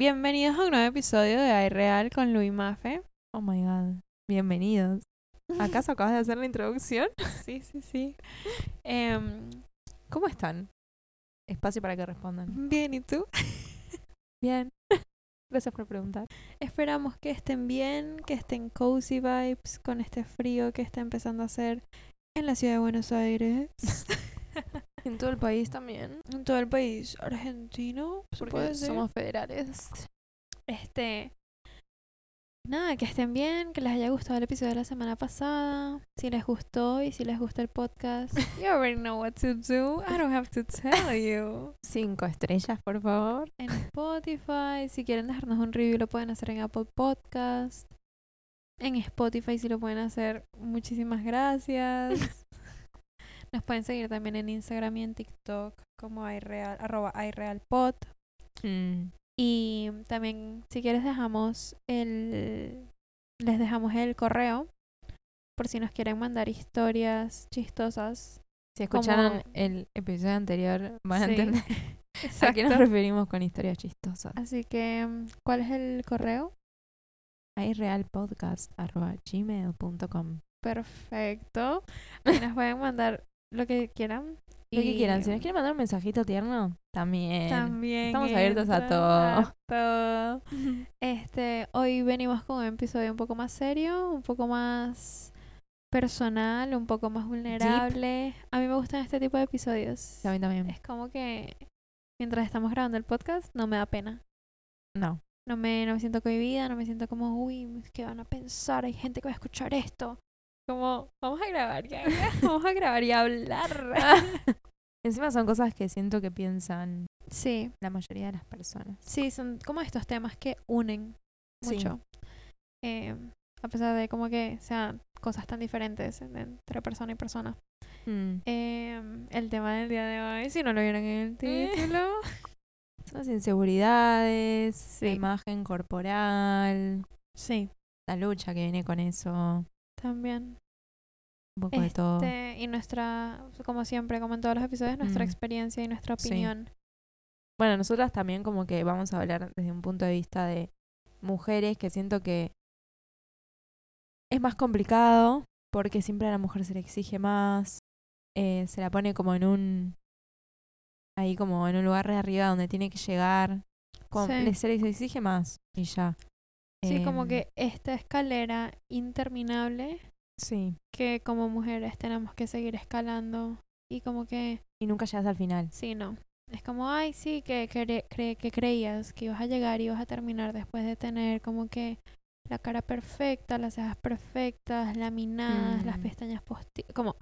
Bienvenidos a un nuevo episodio de iReal con Luis Mafe. Oh my god. Bienvenidos. ¿Acaso acabas de hacer la introducción? Sí, sí, sí. Em, ¿Cómo están? Espacio para que respondan. bien, ¿y tú? Bien. Gracias por preguntar. Esperamos que estén bien, que estén cozy vibes con este frío que está empezando a hacer en la ciudad de Buenos Aires. En todo el país también. en todo el país argentino, Porque somos federales. Este. Nada, que estén bien, que les haya gustado el episodio de la semana pasada. Si les gustó y si les gusta el podcast, you already know what to do. I don't have to tell you. Cinco estrellas, por favor. En Spotify, si quieren dejarnos un review, lo pueden hacer en Apple Podcast. En Spotify, si lo pueden hacer, muchísimas gracias. Nos pueden seguir también en Instagram y en TikTok como iReal, arroba iRealPod. Mm, Y también, si quieres, dejamos el. Les dejamos el correo. Por si nos quieren mandar historias chistosas. Si escucharon Como- el episodio anterior, van a entender a qué nos referimos con historias chistosas. Así que, mm, ¿cuál es el correo? irealpodcast.gmail.com Perfecto. Nos pueden mandar lo que quieran. Lo que quieran. Si nos quieren mandar un mensajito tierno, también. También. Estamos abiertos a todo. a todo. Este, hoy venimos con un episodio un poco más serio, un poco más personal, un poco más vulnerable. A mí me gustan este tipo de episodios. A mí también. Es como que mientras estamos grabando el podcast no me da pena. No. No me, no me siento cohibida, no me siento como, uy, ¿qué van a pensar? Hay gente que va a escuchar esto. Como, vamos a grabar ya, vamos a grabar y a hablar. Encima son cosas que siento que piensan sí, la mayoría de las personas. sí, son como estos temas que unen Sí. mucho. Eh, a pesar de como que sean cosas tan diferentes en- entre persona y persona. Mm. Eh, el tema del día de hoy, si no lo vieron en el Eh. título, Son las inseguridades, Sí. la imagen corporal, sí, la lucha que viene con eso, un también. poco de todo. Este, y nuestra, como siempre, como en todos los episodios, nuestra Mm. experiencia y nuestra Sí. opinión. Bueno, nosotras también como que vamos a hablar desde un punto de vista de mujeres que siento que es más complicado porque siempre a la mujer se le exige más, eh, se la pone como en un ahí como en un lugar de arriba donde tiene que llegar, como, Sí. le- se les exige más y ya. Sí, como Em, que esta escalera interminable sí, que como mujeres tenemos que seguir escalando y como que, y nunca llegas al final. sí, no. Es como, ay, sí, que, cre- cre- que creías que ibas a llegar y ibas a terminar después de tener como que la cara perfecta, las cejas perfectas, laminadas, las Mm. pestañas posti como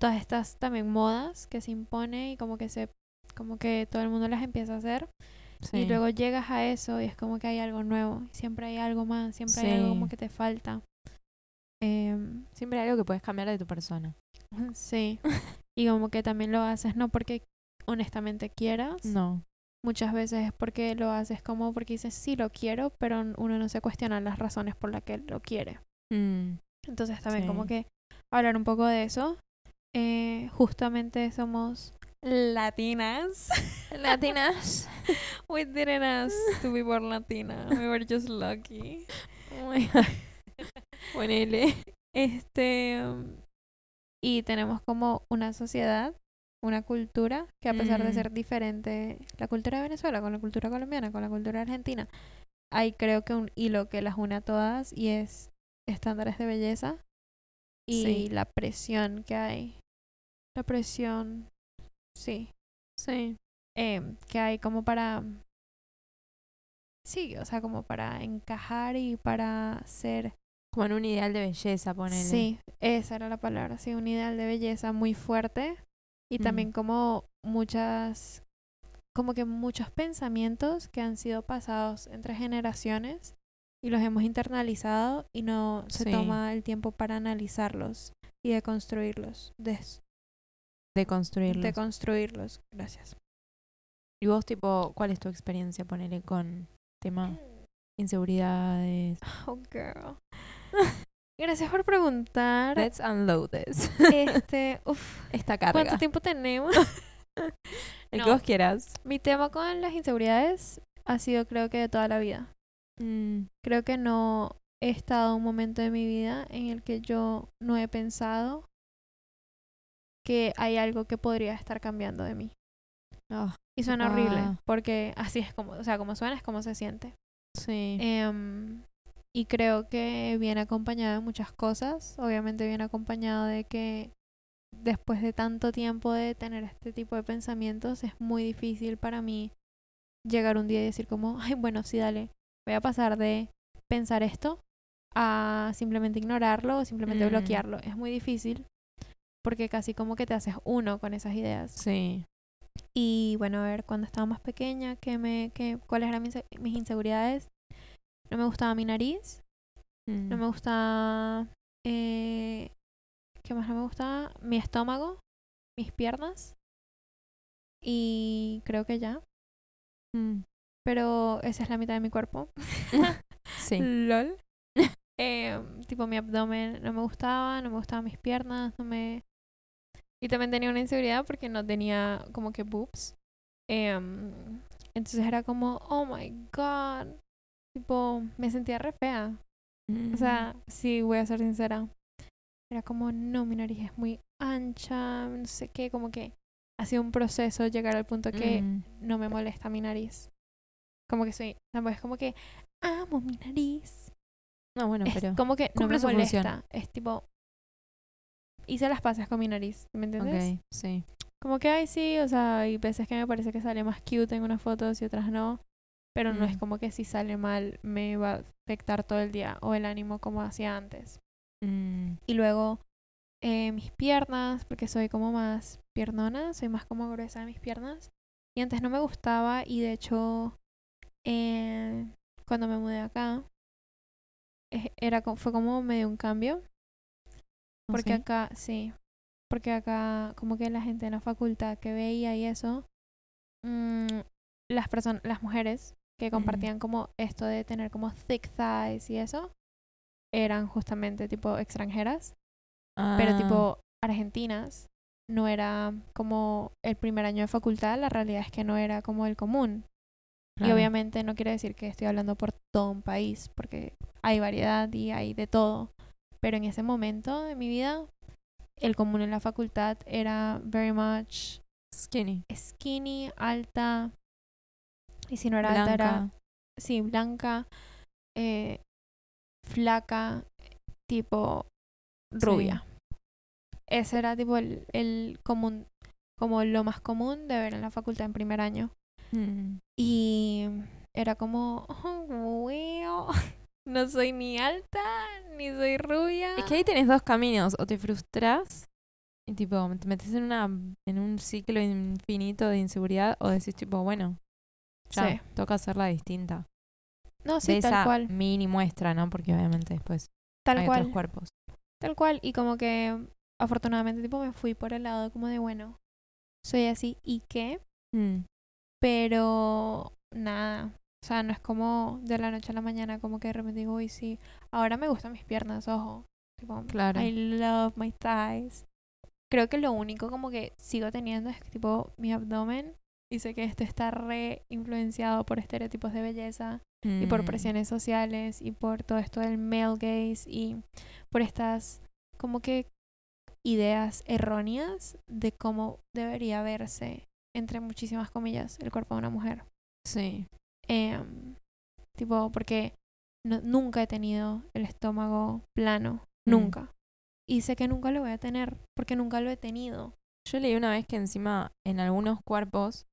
todas estas también modas que se impone y como que se como que todo el mundo las empieza a hacer Sí. y luego llegas a eso y es como que hay algo nuevo, siempre hay algo más, siempre hay algo como Sí. que te falta. Em, Siempre hay algo que puedes cambiar de tu persona. sí, y como que también lo haces no porque honestamente quieras, No. muchas veces es porque lo haces como porque dices sí lo quiero, pero uno no se cuestiona las razones por las que lo quiere. Mm, Entonces también como Sí. que hablar un poco de eso. Eh, justamente somos latinas. Latinas. We didn't ask to be born latina. We were just lucky. Ponele. Este um, y tenemos como una sociedad, una cultura que a pesar de ser diferente, la cultura de Venezuela con la cultura colombiana, con la cultura argentina, hay creo que un hilo que las une a todas y es estándares de belleza y Sí. la presión que hay. La presión, sí, Sí. em, que hay como para sí, o sea, como para encajar y para ser Como en un ideal de belleza, ponele. Sí, esa era la palabra, sí, un ideal de belleza muy fuerte y Mm. también como muchas, como que muchos pensamientos que han sido pasados entre generaciones y los hemos internalizado y no se Sí. toma el tiempo para analizarlos y de construirlos, de, De construirlo. de construirlos. Gracias. y vos, tipo, ¿cuál es tu experiencia, ponele, con tema inseguridades? Oh, girl. Gracias por preguntar. Let's unload this. Este, uf, Esta carga. ¿cuánto tiempo tenemos? El No. que vos quieras. Mi tema con las inseguridades ha sido creo que de toda la vida. Mm, Creo que no he estado en un momento de mi vida en el que yo no he pensado que hay algo que podría estar cambiando de mí. ah, Y suena horrible, porque así es como, o sea, como suena es como se siente. sí. Em, y creo que viene acompañado de muchas cosas. Obviamente viene acompañado de que después de tanto tiempo de tener este tipo de pensamientos, es muy difícil para mí llegar un día y decir como, ay, bueno, sí, dale, voy a pasar de pensar esto a simplemente ignorarlo o simplemente Mm. bloquearlo. Es muy difícil porque casi como que te haces uno con esas ideas. Sí. Y bueno, a ver, cuando estaba más pequeña, ¿qué me, qué, ¿cuáles eran mis, mis inseguridades? No me gustaba mi nariz, Mm, no me gustaba... Eh, ¿Qué más no me gustaba? Mi estómago, mis piernas. Y creo que ya. mm, Pero esa es la mitad de mi cuerpo. Sí. LOL. Em, tipo mi abdomen no me gustaba, no me gustaban mis piernas, no me... Y también tenía una inseguridad porque no tenía como que boobs. Em, entonces era como, oh my god. Tipo, me sentía re fea. Mm, O sea, sí, voy a ser sincera. Era como, no, mi nariz es muy ancha, no sé qué, como que ha sido un proceso llegar al punto que mm, no me molesta mi nariz. Como que soy, tampoco es como que amo mi nariz. No, bueno, Es pero. como que no me su molesta. función. Es tipo, hice las paces con mi nariz, ¿me entiendes? Ok, sí. Como que, ay, sí, o sea, hay veces que me parece que sale más cute en unas fotos y otras no. Pero no es Mm. como que si sale mal me va a afectar todo el día o el ánimo como hacía antes. Mm, Y luego eh, mis piernas, porque soy como más piernona, soy más como gruesa de mis piernas. Y antes no me gustaba y de hecho eh, cuando me mudé acá era, co- fue como medio un cambio. ¿oh, Porque sí? acá, sí, porque acá como que la gente en la facultad que veía y eso, mm, las personas, las mujeres que compartían como esto de tener como thick thighs y eso, eran justamente tipo extranjeras, pero Ah, tipo argentinas. No era como el primer año de facultad, la realidad es que no era como el común. Y obviamente no quiere decir que estoy hablando por todo un país, porque hay variedad y hay de todo. Pero en ese momento de mi vida, el común en la facultad era very much Skinny. skinny, alta. Y si no era alta, era, Blanca. sí, blanca, eh, flaca, tipo rubia. Ese era tipo el, el común, como lo más común de ver en la facultad en primer año. Mm, Y era como, oh, well, no soy ni alta, ni soy rubia. Es que ahí tenés dos caminos. O te frustras y tipo te metes en una en un ciclo infinito de inseguridad o decís tipo, bueno, ya, Sí. toca hacerla distinta. No, sí, de tal esa cual. mini muestra, ¿no? Porque obviamente después Tal hay cual. otros cuerpos. Tal cual. Y como que afortunadamente tipo me fui por el lado como de, bueno, soy así y qué. Mm, Pero nada. O sea, no es como de la noche a la mañana como que de repente digo, uy, sí, ahora me gustan mis piernas, ojo. Tipo, Claro. I love my thighs. Creo que lo único como que sigo teniendo es tipo mi abdomen. Y sé que esto está re influenciado por estereotipos de belleza y por mm, presiones sociales y por todo esto del male gaze y por estas como que ideas erróneas de cómo debería verse entre muchísimas comillas el cuerpo de una mujer. Sí. Em, tipo, porque no- nunca he tenido el estómago plano, Mm. nunca. Y sé que nunca lo voy a tener, porque nunca lo he tenido. Yo leí una vez que encima en algunos cuerpos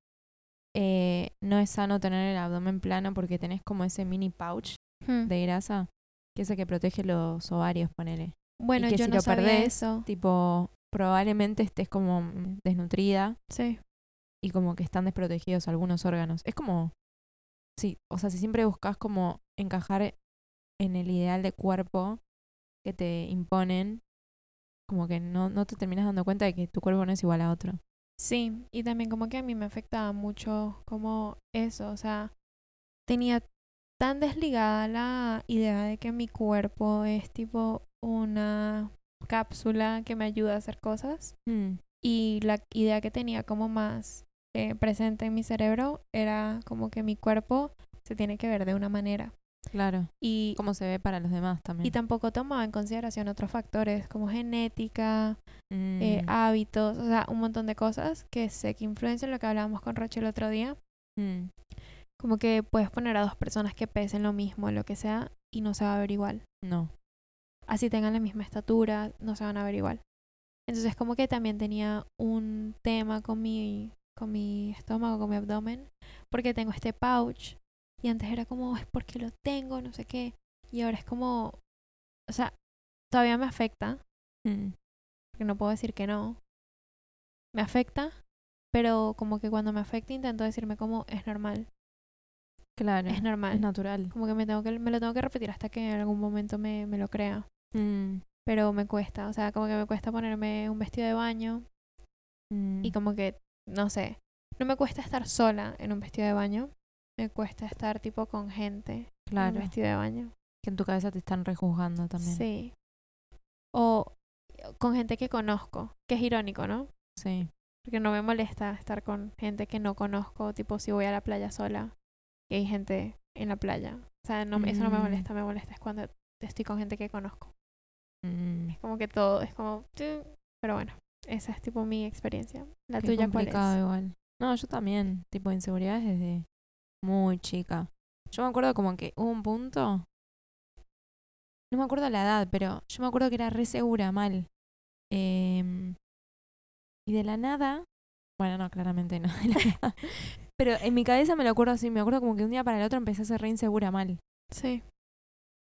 eh, no es sano tener el abdomen plano porque tenés como ese mini pouch Hmm. de grasa que es el que protege los ovarios, ponele. Bueno, que yo si no lo sabía perdés, eso. Tipo, probablemente estés como desnutrida Sí. Y como que están desprotegidos algunos órganos. Es como, sí, o sea, si siempre buscas como encajar en el ideal de cuerpo que te imponen, como que no, no te terminas dando cuenta de que tu cuerpo no es igual a otro. Sí, y también como que a mí me afectaba mucho como eso, o sea, tenía tan desligada la idea de que mi cuerpo es tipo una cápsula que me ayuda a hacer cosas Mm, y la idea que tenía como más eh, presente en mi cerebro era como que mi cuerpo se tiene que ver de una manera. Claro. Y, ¿Cómo se ve para los demás también? y tampoco tomaba en consideración otros factores como genética, eh, Mm, hábitos, o sea, un montón de cosas que sé que influencian lo que hablábamos con Roche el otro día. mm, Como que puedes poner a dos personas que pesen lo mismo, lo que sea, y no se va a ver igual. no. Así tengan la misma estatura, no se van a ver igual. Entonces como que también tenía un tema con mi, con mi estómago, con mi abdomen, porque tengo este pouch. Y antes era como, es porque lo tengo, no sé qué. Y ahora es como, o sea, todavía me afecta, Mm, porque no puedo decir que no. Me afecta, pero como que cuando me afecta intento decirme como, es normal, Claro. es normal. Es natural. Como que me, tengo que me lo tengo que repetir hasta que en algún momento me, me lo crea. Mm, Pero me cuesta, o sea, como que me cuesta ponerme un vestido de baño mm, y como que, no sé, no me cuesta estar sola en un vestido de baño, me cuesta estar tipo con gente en claro. un vestido de baño. Que en tu cabeza te están rejuzgando también. Sí. O con gente que conozco, que es irónico, ¿no? Sí. Porque no me molesta estar con gente que no conozco, tipo si voy a la playa sola y hay gente en la playa. O sea, no, me- eso no me Mm. molesta, me molesta es cuando estoy con gente que conozco. Mm, Es como que todo, es como... Pero bueno, esa es tipo mi experiencia. La qué tuya, ¿cuál es? igual. No, yo también. Tipo, inseguridades desde muy chica. Yo me acuerdo como que hubo un punto. No me acuerdo la edad, pero yo me acuerdo que era re segura, mal. Em, y de la nada. Bueno, no, claramente no. de la nada. Pero en mi cabeza me lo acuerdo así. Me acuerdo como que un día para el otro empecé a ser re insegura, mal. Sí.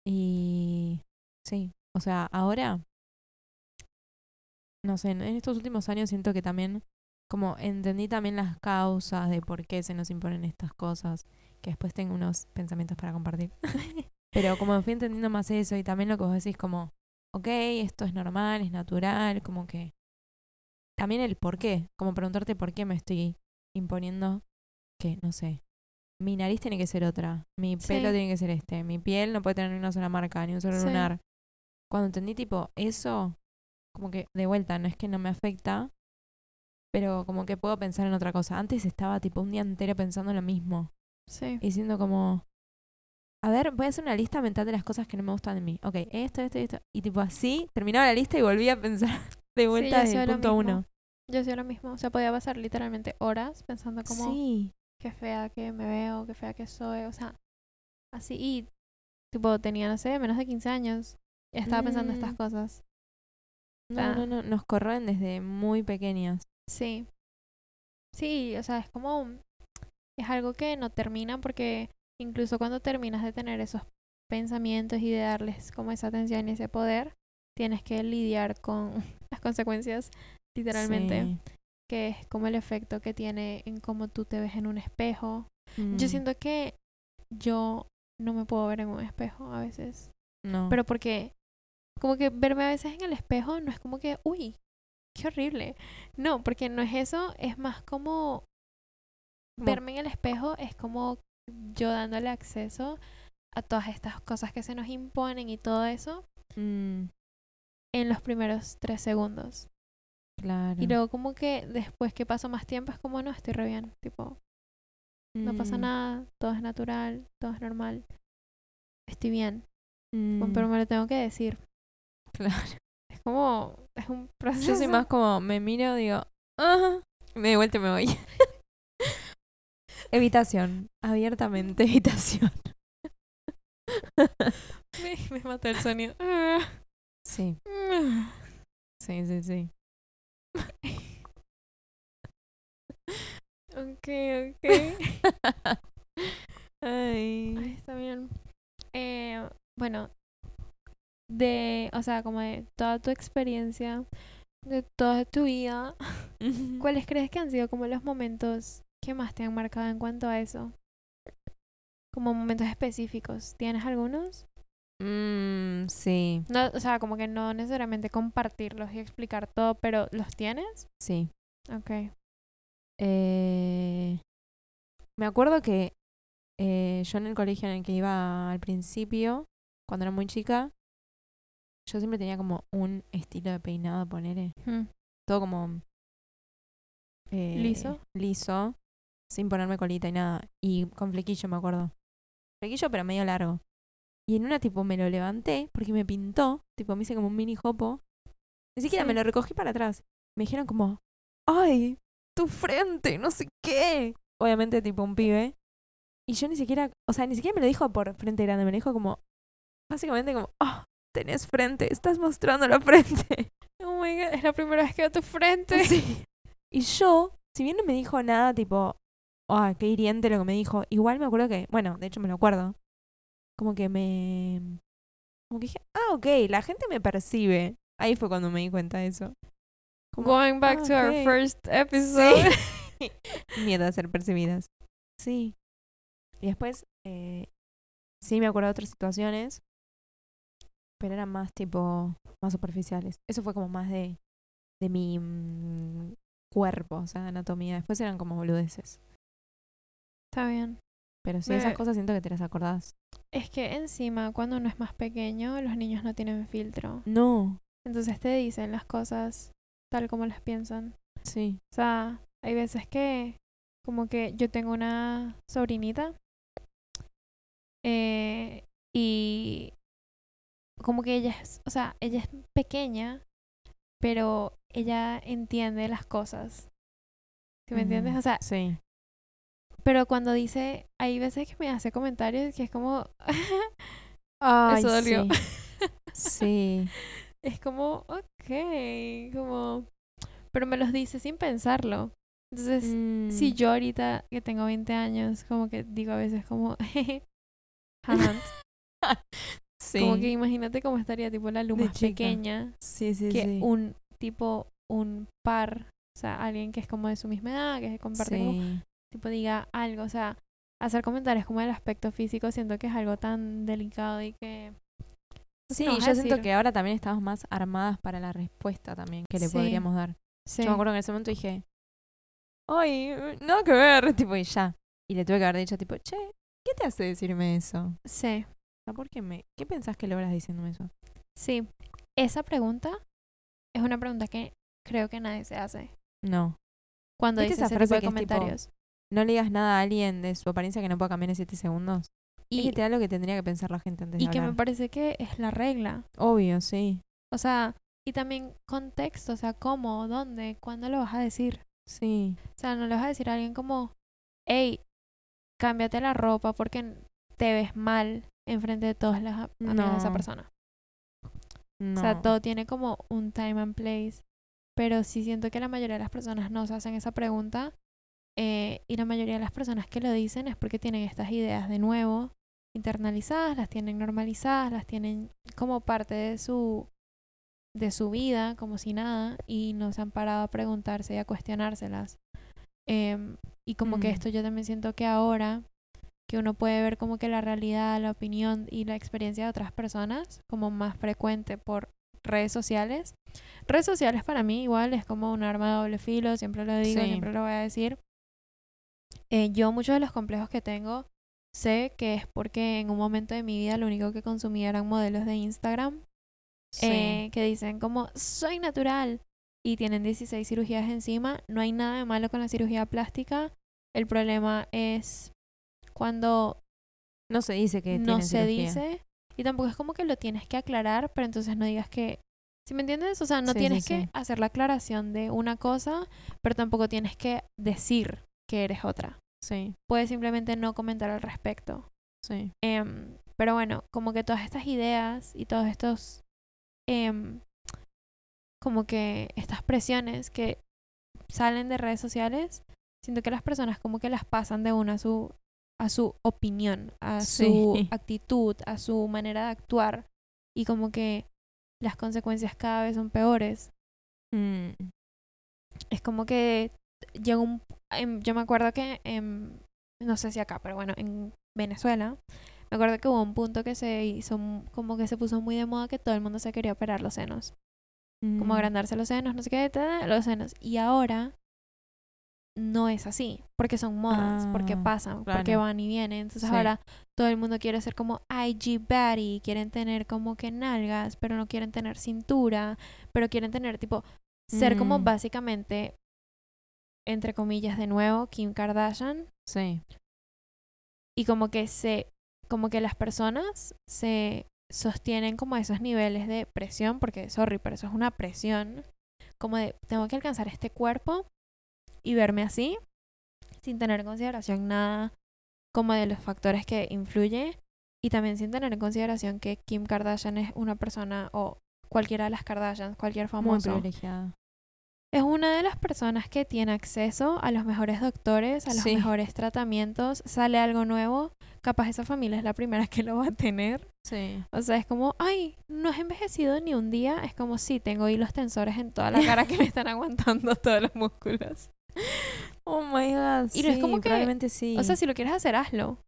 Y sí, o sea, ahora, no sé, en estos últimos años siento que también, como entendí también las causas de por qué se nos imponen estas cosas, que después tengo unos pensamientos para compartir. Pero como fui entendiendo más eso y también lo que vos decís como, ok, esto es normal, es natural, como que también el por qué, como preguntarte por qué me estoy imponiendo que, no sé, mi nariz tiene que ser otra, mi Sí. pelo tiene que ser este, mi piel no puede tener ni una sola marca, ni un solo Sí. lunar. Cuando entendí tipo eso, como que de vuelta, no es que no me afecta, pero como que puedo pensar en otra cosa. Antes estaba tipo un día entero pensando lo mismo, Sí. diciendo como, a ver, voy a hacer una lista mental de las cosas que no me gustan de mí. Ok, esto, esto, esto. Y tipo así, terminaba la lista y volvía a pensar de vuelta desde el lo punto uno. Yo hacía lo mismo. O sea, podía pasar literalmente horas pensando como Sí, qué fea que me veo, qué fea que soy. O sea, así. Y tipo, tenía, no sé, menos de 15 años. Y estaba pensando estas Mm. cosas. No, Ah. no, no, nos corroen desde muy pequeñas. Sí. Sí, o sea, es como. Es algo que no termina porque incluso cuando terminas de tener esos pensamientos y de darles como esa atención y ese poder, tienes que lidiar con las consecuencias, literalmente. Sí. Que es como el efecto que tiene en cómo tú te ves en un espejo. Yo Mm, siento que yo no me puedo ver en un espejo a veces. no. Pero porque, como que verme a veces en el espejo no es como que, uy, qué horrible. No, porque no es eso, es más como verme en el espejo, es como yo dándole acceso a todas estas cosas que se nos imponen y todo eso Mm, en los primeros tres segundos. claro. Y luego como que después que paso más tiempo es como, no, estoy re bien, tipo, no pasa Mm, nada, todo es natural, todo es normal, estoy bien. mm, Pero me lo tengo que decir. Claro. Es como, es un proceso. Yo soy más como, me miro, digo, ah, y me doy vuelta y me voy. evitación, abiertamente evitación. Me, me mató el sonido. Sí, sí, sí, sí. Ok, ok. Ay. Ay, está bien. Eh, bueno, de, o sea, como de toda tu experiencia, de toda tu vida, ¿cuáles crees que han sido como los momentos que más te han marcado en cuanto a eso? Como momentos específicos. ¿Tienes algunos? Mm, sí, No, o sea, como que no necesariamente compartirlos y explicar todo, pero ¿los tienes? sí. Ok. Eh, me acuerdo que eh, yo en el colegio en el que iba al principio, cuando era muy chica, yo siempre tenía como un estilo de peinado, poner Hmm. todo como eh, ¿Liso? liso, sin ponerme colita y nada. Y con flequillo, me acuerdo. flequillo, pero medio largo. Y en una, tipo, me lo levanté porque me pintó. Tipo, me hice como un mini jopo. Ni siquiera Sí. me lo recogí para atrás. Me dijeron como, ¡ay! Tu frente, no sé qué. Obviamente, tipo, un pibe. Y yo ni siquiera, o sea, ni siquiera me lo dijo por frente grande, me lo dijo como, básicamente como, ¡oh! Tenés frente, estás mostrando la frente. Oh my god, es la primera vez que veo tu frente. Sí. Y yo, si bien no me dijo nada, tipo, ¡ay, qué hiriente lo que me dijo! Igual me acuerdo que, bueno, de hecho me lo acuerdo. Como que me. Como que dije, ah, ok, la gente me percibe. Ahí fue cuando me di cuenta de eso. Como, Going back ah, to our first episode. Sí. Miedo a ser percibidas. Sí. Y después, eh, sí me acuerdo de otras situaciones, pero eran más tipo, más superficiales. Eso fue como más de, de mi mm, cuerpo, o sea, de anatomía. Después eran como boludeces. Está bien. Pero sí, Me- esas cosas siento que te las acordás. Es que encima, cuando uno es más pequeño, los niños no tienen filtro. No. Entonces te dicen las cosas tal como las piensan. Sí. O sea, hay veces que, como que yo tengo una sobrinita eh, y como que ella es, o sea, ella es pequeña, pero ella entiende las cosas. ¿Sí me entiendes? Ujú, O sea, Sí. pero cuando dice, hay veces que me hace comentarios que es como, Ay, Eso dolió. Sí. es como, ok, como, pero me los dice sin pensarlo. Entonces, Mm, si yo ahorita que tengo 20 años, como que digo a veces como, sí. como que imagínate cómo estaría tipo la luz De más chica. pequeña sí, sí, que un tipo, un par, o sea, alguien que es como de su misma edad, que se comparte como, tipo diga algo, o sea, hacer comentarios como el aspecto físico, siento que es algo tan delicado y que... no Sí, no yo siento que ahora también estamos más armadas para la respuesta también que le podríamos dar. Sí, Yo me acuerdo que en ese momento dije, ay, nada que ver, tipo, y ya. Y le tuve que haber dicho, tipo, che, ¿qué te hace decirme eso? Sí, ¿por qué me, qué pensás que logras diciéndome eso? sí. Esa pregunta es una pregunta que creo que nadie se hace No. cuando ¿Viste dice esa ese frase tipo de que es tipo, comentarios. No le digas nada a alguien de su apariencia que no pueda cambiar en 7 segundos. es Y, literal lo que tendría que pensar la gente antes y de que me parece que es la regla. Obvio, sí. O sea, y también contexto, o sea, cómo, dónde, cuándo lo vas a decir. Sí. O sea, no le vas a decir a alguien como, hey, cámbiate la ropa porque te ves mal enfrente de todas las amigas de esa No. persona. No. O sea, todo tiene como un time and place. Pero sí siento que la mayoría de las personas no se hacen esa pregunta. eh, y la mayoría de las personas que lo dicen es porque tienen estas ideas de nuevo internalizadas, las tienen normalizadas, las tienen como parte de su de su vida, como si nada, y no se han parado a preguntarse y a cuestionárselas. Em, y como que Mm. esto yo también siento que ahora que uno puede ver como que la realidad, la opinión y la experiencia de otras personas como más frecuente por redes sociales. Redes sociales para mí igual es como un arma de doble filo, siempre lo digo, Sí. siempre lo voy a decir. Eh, yo muchos de los complejos que tengo sé que es porque en un momento de mi vida lo único que consumía eran modelos de Instagram Sí. eh, que dicen como soy natural y tienen 16 cirugías encima. No hay nada de malo con la cirugía plástica. El problema es cuando no se dice que no se cirugía. dice y tampoco es como que lo tienes que aclarar, pero entonces no digas que ¿Sí me entiendes? O sea, no Sí, tienes sí. que hacer la aclaración de una cosa, pero tampoco tienes que decir que eres otra. Sí, Puedes simplemente no comentar al respecto. sí. Em, pero bueno, como que todas estas ideas y todos estos, em, como que estas presiones que salen de redes sociales, siento que las personas como que las pasan de una a su, a su opinión, a su Sí. actitud, a su manera de actuar. Y como que las consecuencias cada vez son peores. Mm, Es como que llegó un... em, yo me acuerdo que, em, no sé si acá, pero bueno, en Venezuela, me acuerdo que hubo un punto que se hizo como que se puso muy de moda que todo el mundo se quería operar los senos. Como mm. agrandarse los senos, no sé qué, los senos. Y ahora no es así, porque son modas, porque Ah, pasan, porque van y vienen. Entonces Sí. ahora todo el mundo quiere ser como IG baddie, quieren tener como que nalgas, pero no quieren tener cintura, pero quieren tener tipo ser como Mm. básicamente entre comillas de nuevo Kim Kardashian Sí, y como que se como que las personas se sostienen como esos niveles de presión, porque, sorry, pero eso es una presión, como de, tengo que alcanzar este cuerpo y verme así, sin tener en consideración nada como de los factores que influye y también sin tener en consideración que Kim Kardashian es una persona o cualquiera de las Kardashians, cualquier Muy famoso, privilegiada. es una de las personas que tiene acceso a los mejores doctores, a los Sí. mejores tratamientos, sale algo nuevo, capaz esa familia es la primera que lo va a tener. Sí. O sea, es como, ay, no has envejecido ni un día. Es como, sí, tengo hilos tensores en toda la cara que me están aguantando todos los músculos. Oh my god. Y no es como que- probablemente sí. O sea, si lo quieres hacer, hazlo.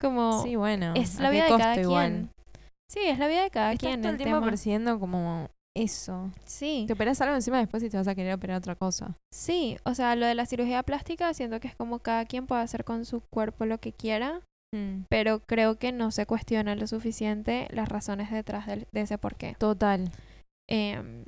Como, sí, bueno. es ¿a la vida de cada igual? quien. Sí, es la vida de cada Estás quien. todo el el tiempo tema. persiguiendo como eso. Sí, Te operas algo encima después y te vas a querer operar otra cosa. sí. O sea, lo de la cirugía plástica, siento que es como cada quien puede hacer con su cuerpo lo que quiera. Mm. Pero creo que no se cuestiona lo suficiente las razones detrás del- de, ese porqué. Total, Em,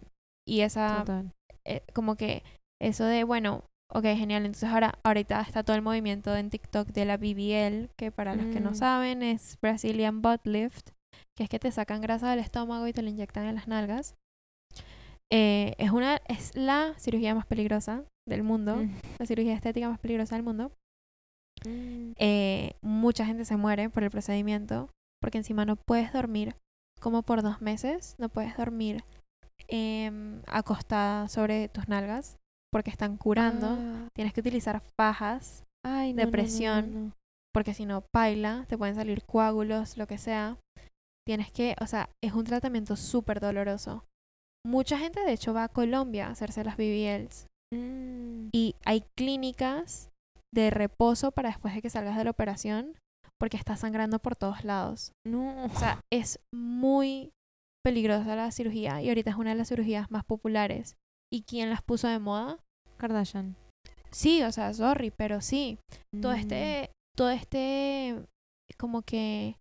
y esa total. eh, como que eso de, bueno, ok, genial, entonces ahora, ahorita está todo el movimiento en TikTok de la BBL, que para los que no Mm. saben es Brazilian Butt Lift, que es que te sacan grasa del estómago y te la inyectan en las nalgas. Eh, es una, es la cirugía más peligrosa del mundo, Mm. la cirugía estética más peligrosa del mundo. Mm. Eh, mucha gente se muere por el procedimiento, porque encima no puedes dormir como por dos meses, no puedes dormir em, acostada sobre tus nalgas, porque están curando. Ah. Tienes que utilizar fajas, Ay, no, no. porque si no, paila, te pueden salir coágulos, lo que sea. Tienes que, o sea, es un tratamiento súper doloroso. Mucha gente, de hecho, va a Colombia a hacerse las BBLs. Mm. Y hay clínicas de reposo para después de que salgas de la operación, porque estás sangrando por todos lados. No. O sea, es muy peligrosa la cirugía y ahorita es una de las cirugías más populares. ¿Y quién las puso de moda? Kardashian. Sí, o sea, sorry, pero sí. todo Mm. este, todo este, como que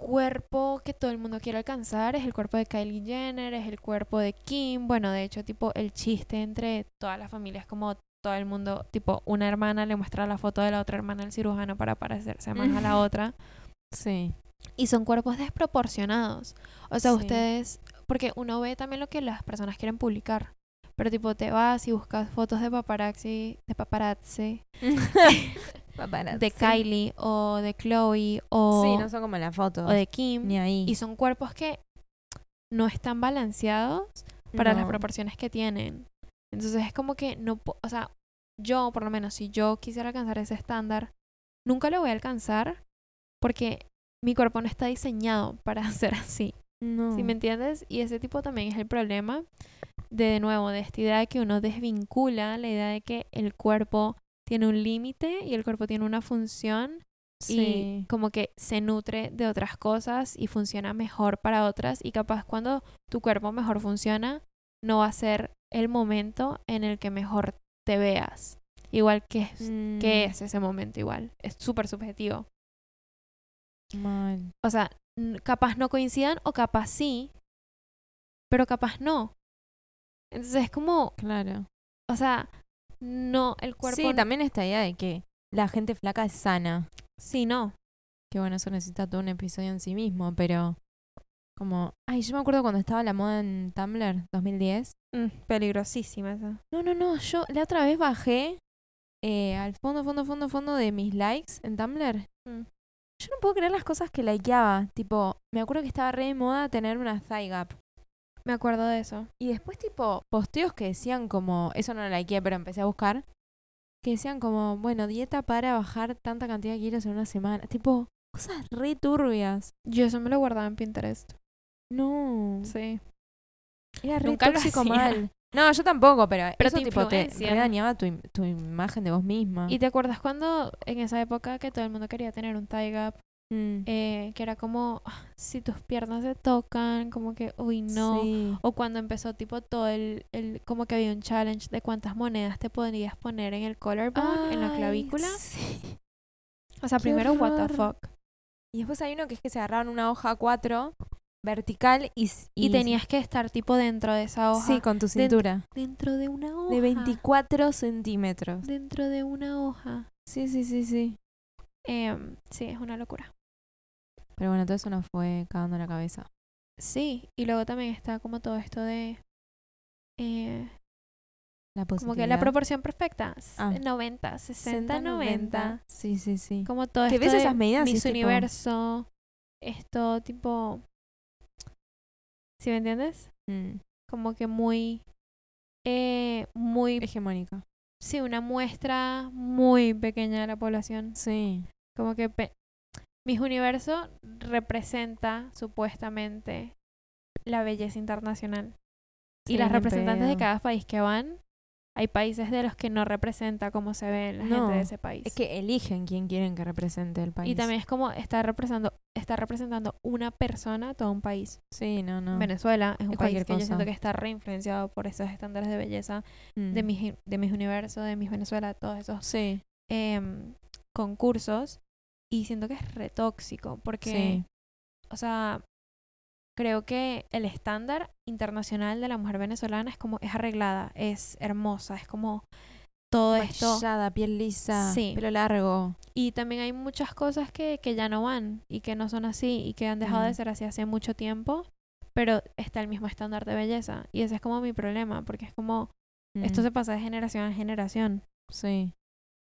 cuerpo que todo el mundo quiere alcanzar es el cuerpo de Kylie Jenner, es el cuerpo de Kim, bueno, de hecho, tipo, el chiste entre todas las familias, como todo el mundo, tipo, una hermana le muestra la foto de la otra hermana al cirujano para parecerse más a la otra, Sí. y son cuerpos desproporcionados. O sea, Sí. ustedes, porque uno ve también lo que las personas quieren publicar. Pero tipo te vas y buscas fotos de paparazzi, de paparazzi, de Kylie o de Chloe o, Sí, no son como la foto. o de Kim. Ni ahí. Y son cuerpos que no están balanceados para las proporciones que tienen. Entonces es como que no, o sea, yo por lo menos si yo quisiera alcanzar ese estándar, nunca lo voy a alcanzar porque mi cuerpo no está diseñado para ser así. No. ¿Sí me entiendes? Y ese tipo también es el problema de, de nuevo, de esta idea de que uno desvincula la idea de que el cuerpo tiene un límite y el cuerpo tiene una función Sí. y como que se nutre de otras cosas y funciona mejor para otras y capaz cuando tu cuerpo mejor funciona no va a ser el momento en el que mejor te veas. Igual que es, que Mm, es ese momento igual. Es súper subjetivo. Mal. O sea, capaz no coincidan o capaz sí, pero capaz no. Entonces es como, Claro. o sea, no, el cuerpo... Sí, también esta idea de que la gente flaca es sana. Sí, no. Que bueno, eso necesita todo un episodio en sí mismo, pero como, ay, yo me acuerdo cuando estaba la moda en Tumblr, 2010. Mm, peligrosísima esa. No, no, no, yo la otra vez bajé eh, al fondo, fondo, fondo, fondo de mis likes en Tumblr. Mm. Yo no puedo creer las cosas que likeaba. Tipo, me acuerdo que estaba re de moda tener una thigh gap. Me acuerdo de eso. Y después, tipo, posteos que decían como, eso no lo likeé, pero empecé a buscar, que decían como, bueno, dieta para bajar tanta cantidad de kilos en una semana. Tipo, cosas re turbias. Yo eso me lo guardaba en Pinterest. No. Sí. Era re Nunca tóxico mal. No, yo tampoco, pero, Pero eso te tipo te dañaba tu, im- tu imagen de vos misma. ¿Y te acuerdas cuando en esa época que todo el mundo quería tener un tie gap? Mm. eh, que era como, "Ah, si tus piernas se tocan, como que, uy, no. Sí. O cuando empezó tipo todo el, el, como que había un challenge de cuántas monedas te podrías poner en el collarbone, en la Ay, clavícula. sí. O sea, qué primero, what the horror. fuck. Y después hay uno que es que se agarraban una hoja 4 vertical y, Y, tenías que estar tipo dentro de esa hoja. Sí, con tu cintura. Dentro de una hoja. De 24 centímetros. Dentro de una hoja. Sí, sí, sí, sí. Em, sí, es una locura. Pero bueno, todo eso nos fue cagando la cabeza. Sí, y luego también está como todo esto de... eh, La como que la proporción perfecta. Ah. 90, 60, 90. Sí, sí, sí. Como todo Que esto ves de esas medidas Miss es tipo- Universo. Esto tipo... ¿Sí me entiendes? Mm, Como que muy... Eh, muy... Hegemónica. Sí, una muestra muy pequeña de la población. Sí. Como que pe- Miss Universo representa supuestamente la belleza internacional. y las representantes de cada país que van, hay países de los que no representa cómo se ve la gente de ese país. Es que eligen quién quieren que represente el país. y también es como está representando, está representando una persona a todo un país. Sí, no, no. Venezuela es un Es país que yo siento cosa. que está reinfluenciado por esos estándares de belleza Mm. de mis de mis universo, de mis Venezuela, todos esos Sí, em, concursos y siento que es retóxico porque sí. o sea, creo que el estándar internacional de la mujer venezolana es como es arreglada, es hermosa, es como todo esto Maquillada, piel lisa, Sí. pelo largo. y también hay muchas cosas que, que ya no van y que no son así y que han dejado de ser así hace mucho tiempo, pero está el mismo estándar de belleza y ese es como mi problema porque es como esto se pasa de generación en generación. Sí.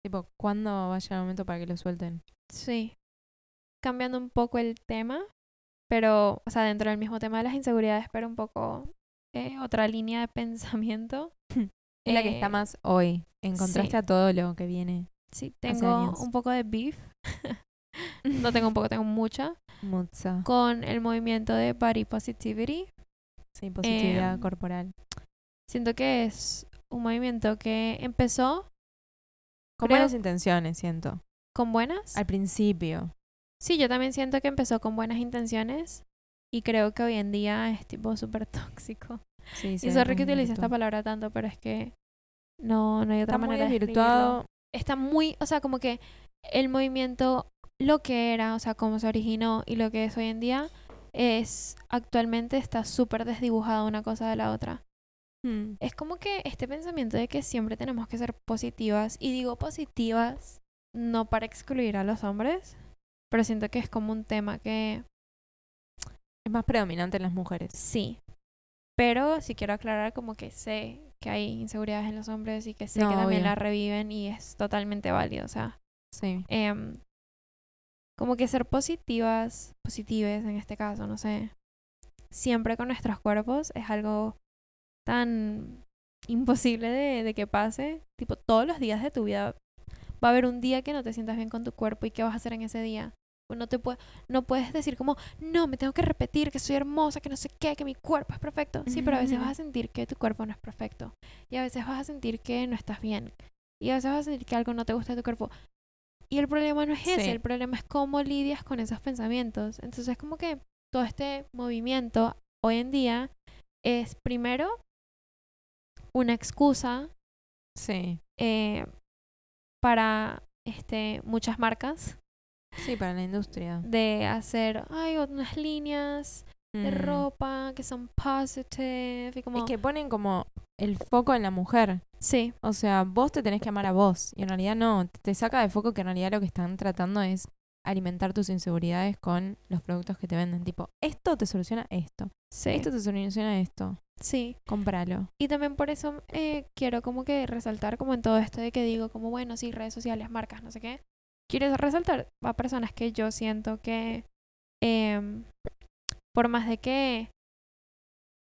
Tipo, ¿cuándo va a llegar el momento para que lo suelten? Sí. Cambiando un poco el tema, pero, o sea, dentro del mismo tema de las inseguridades, pero un poco eh, otra línea de pensamiento. Es la que Eh, está más hoy, en contraste sí. a todo lo que viene. Sí, tengo un poco de beef. no tengo un poco, tengo mucha. Mucha. Con el movimiento de body positivity. Sí, positividad Em, corporal. Siento que es un movimiento que empezó Con creo- buenas intenciones, siento. con buenas. Al principio. Sí, yo también siento que empezó con buenas intenciones. Y creo que hoy en día es tipo súper tóxico. Sí, Y se sorry que utilice esta palabra tanto, pero es que no, no hay otra Está muy manera de desvirtuado. describirlo. Está muy, o sea, como que el movimiento, lo que era, o sea, cómo se originó y lo que es hoy en día, es actualmente está súper desdibujada una cosa de la otra. Mm. Es como que este pensamiento de que siempre tenemos que ser positivas, y digo positivas no para excluir a los hombres, pero siento que es como un tema que Es más predominante en las mujeres. Sí. Pero sí quiero aclarar como que sé que hay inseguridades en los hombres y que sé No, que también obvio. la reviven y es totalmente válido. O sea, Sí. em, como que ser positivas, positives en este caso, no sé, siempre con nuestros cuerpos es algo tan imposible de, de que pase. Tipo, todos los días de tu vida va a haber un día que no te sientas bien con tu cuerpo y qué vas a hacer en ese día. No, te pue- no puedes decir como, no, me tengo que repetir que soy hermosa, que no sé qué, que mi cuerpo es perfecto. Sí, pero a veces vas a sentir que tu cuerpo no es perfecto. Y a veces vas a sentir que no estás bien. Y a veces vas a sentir que algo no te gusta de tu cuerpo. Y el problema no es ese, Sí. el problema es cómo lidias con esos pensamientos. Entonces, como que todo este movimiento hoy en día es primero una excusa Sí. eh, para este, muchas marcas Sí, para la industria. de hacer ay, unas líneas de Mm. ropa que son positive y como Es que ponen como el foco en la mujer. sí, O sea, vos te tenés que amar a vos. Y en realidad no. Te saca de foco que en realidad lo que están tratando es alimentar tus inseguridades con los productos que te venden. Tipo, esto te soluciona esto. sí, Esto te soluciona esto. sí. Cómpralo. Y también por eso eh, quiero como que resaltar como en todo esto de que digo como bueno, sí, redes sociales, marcas, no sé qué. Quiero resaltar a personas que yo siento que em, por más de que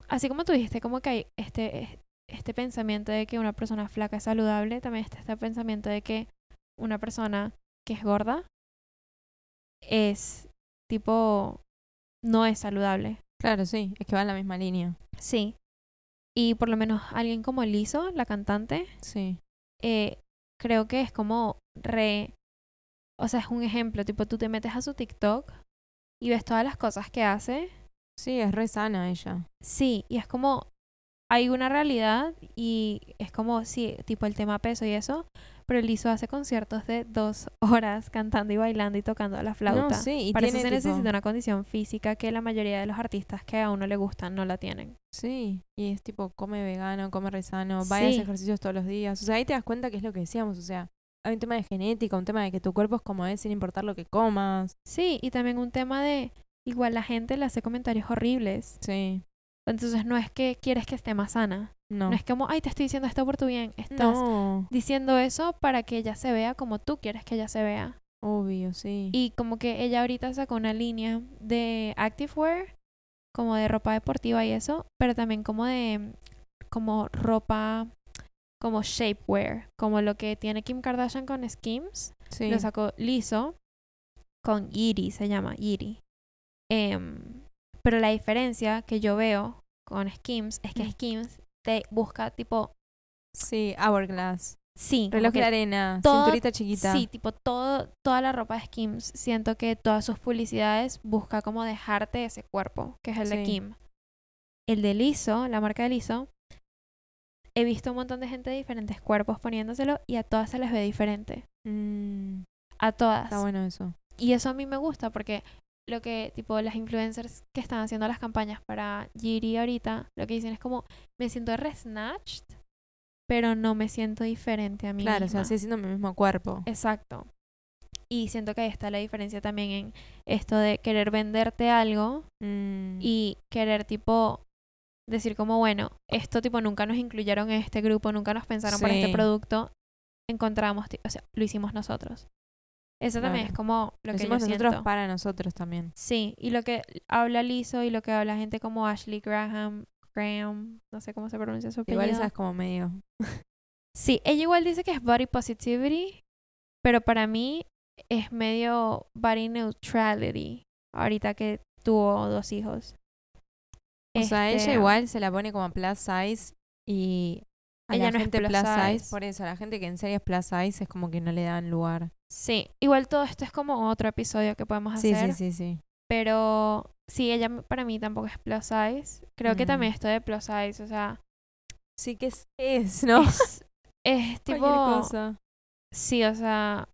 así como tú dijiste como que hay este este pensamiento de que una persona flaca es saludable, también está este pensamiento de que una persona que es gorda es tipo no es saludable. Claro, sí. Es que va en la misma línea. Sí. Y por lo menos alguien como Lizzo, la cantante, Sí. eh, creo que es como re... O sea, es un ejemplo, tipo tú te metes a su TikTok y ves todas las cosas que hace. Sí, es re sana ella. Sí, y es como... Hay una realidad y es como, sí, tipo el tema peso y eso, pero Lizzo hace conciertos de dos horas cantando y bailando y tocando la flauta. No, sí. Y Para tiene eso se tipo- necesita una condición física que la mayoría de los artistas que a uno le gustan no la tienen. Sí, y es tipo, come vegano, come re sano, va y hace Sí. ejercicios todos los días. O sea, ahí te das cuenta que es lo que decíamos. O sea, hay un tema de genética, un tema de que tu cuerpo es como es sin importar lo que comas. Sí, y también un tema de, igual la gente le hace comentarios horribles. Sí. Entonces no es que quieres que esté más sana. No. No es como, ay, te estoy diciendo esto por tu bien. Estás No, diciendo eso para que ella se vea como tú quieres que ella se vea. obvio, sí. Y como que ella ahorita sacó una línea de activewear, como de ropa deportiva y eso, pero también como de como ropa como shapewear, como lo que tiene Kim Kardashian con Skims, sí. lo sacó liso con Yiri, se llama Yiri. Em, pero la diferencia que yo veo con Skims es que Mm. Skims te busca tipo, Sí, Hourglass. sí, Reloj de arena, todo- cinturita chiquita. Sí, tipo todo, toda la ropa de Skims, siento que todas sus publicidades busca como dejarte ese cuerpo, que es el de. Kim. El de Liso, la marca de Liso, he visto un montón de gente de diferentes cuerpos poniéndoselo y a todas se les ve diferente. Mm, A todas. está bueno eso. Y eso a mí me gusta porque lo que, tipo, las influencers que están haciendo las campañas para Giri ahorita, lo que dicen es como, me siento resnatched, pero no me siento diferente a mí Claro, o sea, sigue siendo mi mismo cuerpo. Exacto. Y siento que ahí está la diferencia también en esto de querer venderte algo Mm, y querer tipo decir como, bueno, esto tipo nunca nos incluyeron en este grupo, nunca nos pensaron para este Sí. producto, encontramos, o sea, lo hicimos nosotros. Eso también es como lo, lo que yo hicimos nosotros siento. para nosotros también. Sí, y lo que habla Lizo y lo que habla gente como Ashley Graham, Graham, no sé cómo se pronuncia su apellido. Igual esa es como medio. Sí, ella igual dice que es body positivity, pero para mí es medio body neutrality, ahorita que tuvo dos hijos. O sea, Este, ella igual se la pone como plus size y a Ella la no es gente plus plus size. size. por eso, a la gente que en serio es plus size es como que no le dan lugar. Sí, igual todo esto es como otro episodio que podemos Sí, hacer, sí, sí, sí. pero sí, ella para mí tampoco es plus size. Creo que Mm. también esto de plus size, o sea, Sí que es, es ¿no? es, es tipo... Cosa. Sí, o sea,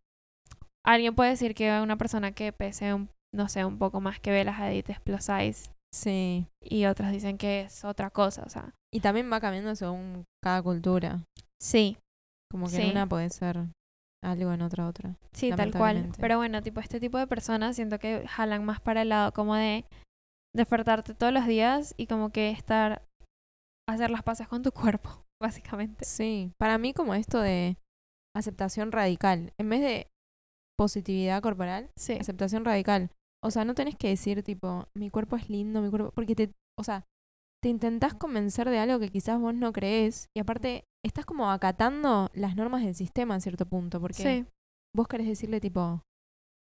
alguien puede decir que una persona que pese un, no sé, un poco más que Bella Hadid es plus size Sí. y otros dicen que es otra cosa, o sea, Y también va cambiando según cada cultura. sí, Como que Sí. en una puede ser algo, en otra otra. sí, tal cual. Pero bueno, tipo este tipo de personas siento que jalan más para el lado como de despertarte todos los días y como que estar hacer las paces con tu cuerpo, básicamente. Sí, para mí como esto de aceptación radical, en vez de positividad corporal, Sí. aceptación radical. O sea, no tenés que decir tipo, mi cuerpo es lindo, mi cuerpo, porque te, o sea, te intentás convencer de algo que quizás vos no crees y aparte estás como acatando las normas del sistema en cierto punto, porque Sí, vos querés decirle tipo,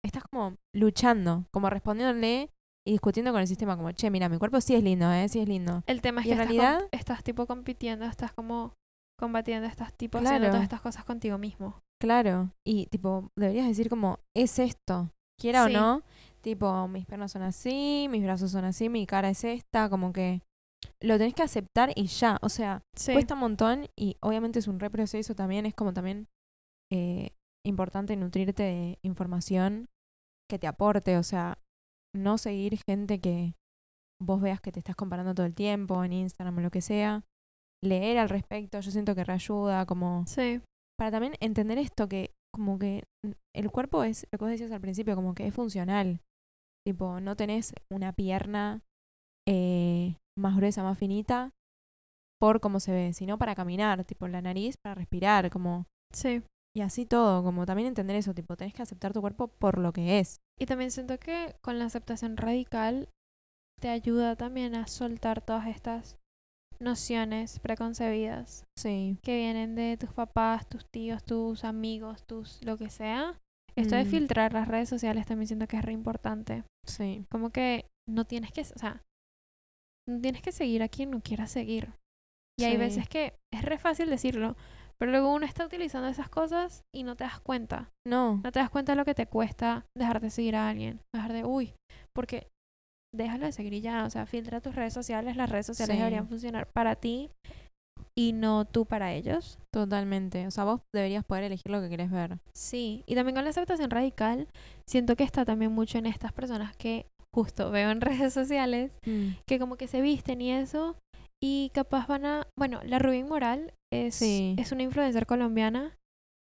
estás como luchando, como respondiéndole y discutiendo con el sistema como, che, mira, mi cuerpo sí es lindo, eh, sí es lindo. el tema es Y que en realidad- estás tipo compitiendo, estás como combatiendo, estás tipo haciendo todas estas cosas contigo mismo. Claro, y tipo, deberías decir como, es esto, quiera Sí. o no, tipo, mis piernas son así, mis brazos son así, mi cara es esta, como que lo tenés que aceptar y ya, o sea, Sí. cuesta un montón y obviamente es un reproceso también, es como también eh, importante nutrirte de información que te aporte, o sea, no seguir gente que vos veas que te estás comparando todo el tiempo en Instagram o lo que sea, leer al respecto, yo siento que reayuda, como Sí. para también entender esto que como que el cuerpo es, lo que vos decías al principio, como que es funcional. Tipo, no tenés una pierna eh, más gruesa, más finita por cómo se ve, sino para caminar, tipo la nariz para respirar, como Sí. y así todo, como también entender eso, tipo, tenés que aceptar tu cuerpo por lo que es. Y también siento que con la aceptación radical te ayuda también a soltar todas estas nociones preconcebidas Sí. que vienen de tus papás, tus tíos, tus amigos, tus lo que sea. Esto de Mm. filtrar las redes sociales también siento que es re importante. Sí. Como que no tienes que, o sea, no tienes que seguir a quien no quieras seguir. Y hay veces que es re fácil decirlo, pero luego uno está utilizando esas cosas y no te das cuenta. No. No te das cuenta de lo que te cuesta dejar de seguir a alguien. Dejar de, uy, porque déjalo de seguir y ya. O sea, filtra tus redes sociales. Las redes sociales Sí. deberían funcionar para ti y no tú para ellos. Totalmente. O sea, vos deberías poder elegir lo que querés ver. Sí. Y también con la aceptación radical, siento que está también mucho en estas personas que justo veo en redes sociales que como que se visten y eso. Y capaz van a. Bueno, la Rubin Moral es, Sí. es una influencer colombiana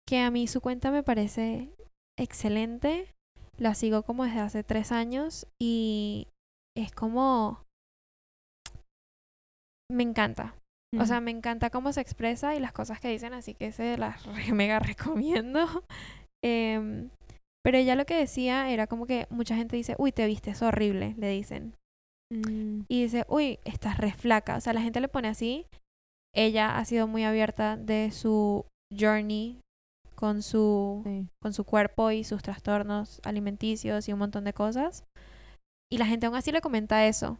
que a mí su cuenta me parece excelente. La sigo como desde hace tres años y es como... Me encanta. O sea, me encanta cómo se expresa y las cosas que dicen, así que se las re- mega recomiendo. Em, pero ella lo que decía era como que mucha gente dice, uy, te vistes horrible, le dicen. Mm, Y dice, uy, estás re flaca. O sea, la gente le pone así. Ella ha sido muy abierta de su journey con su, sí. con su cuerpo y sus trastornos alimenticios y un montón de cosas. Y la gente aún así le comenta eso.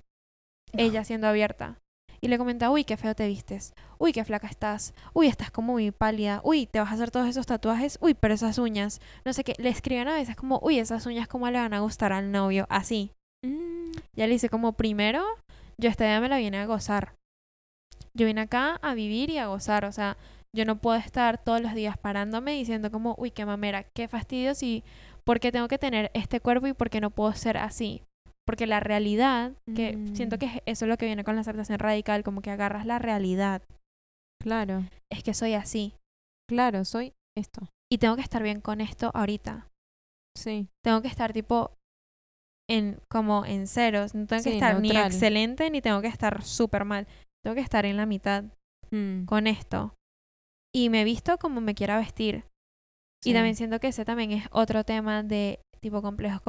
Ella siendo abierta. Y le comenta, uy, qué feo te vistes. Uy, qué flaca estás. Uy, estás como muy pálida. Uy, te vas a hacer todos esos tatuajes. Uy, pero esas uñas. No sé qué. Le escriben a veces como, uy, esas uñas cómo le van a gustar al novio. Así. Mm, Ya le dice como primero, yo esta idea me la vine a gozar. Yo vine acá a vivir y a gozar, o sea, yo no puedo estar todos los días parándome diciendo como, uy, qué mamera, qué fastidio si, ¿por qué tengo que tener este cuerpo y por qué no puedo ser así? Porque la realidad, que Mm. siento que es- eso es lo que viene con la aceptación radical, como que agarras la realidad, Claro, es que soy así claro, soy esto. y tengo que estar bien con esto ahorita. Sí. Tengo que estar tipo en como en ceros, no tengo que estar ni excelente ni tengo que estar súper mal. Tengo que estar en la mitad Mm, con esto. Y me visto como me quiera vestir. Y también siento que ese también es otro tema de tipo complejos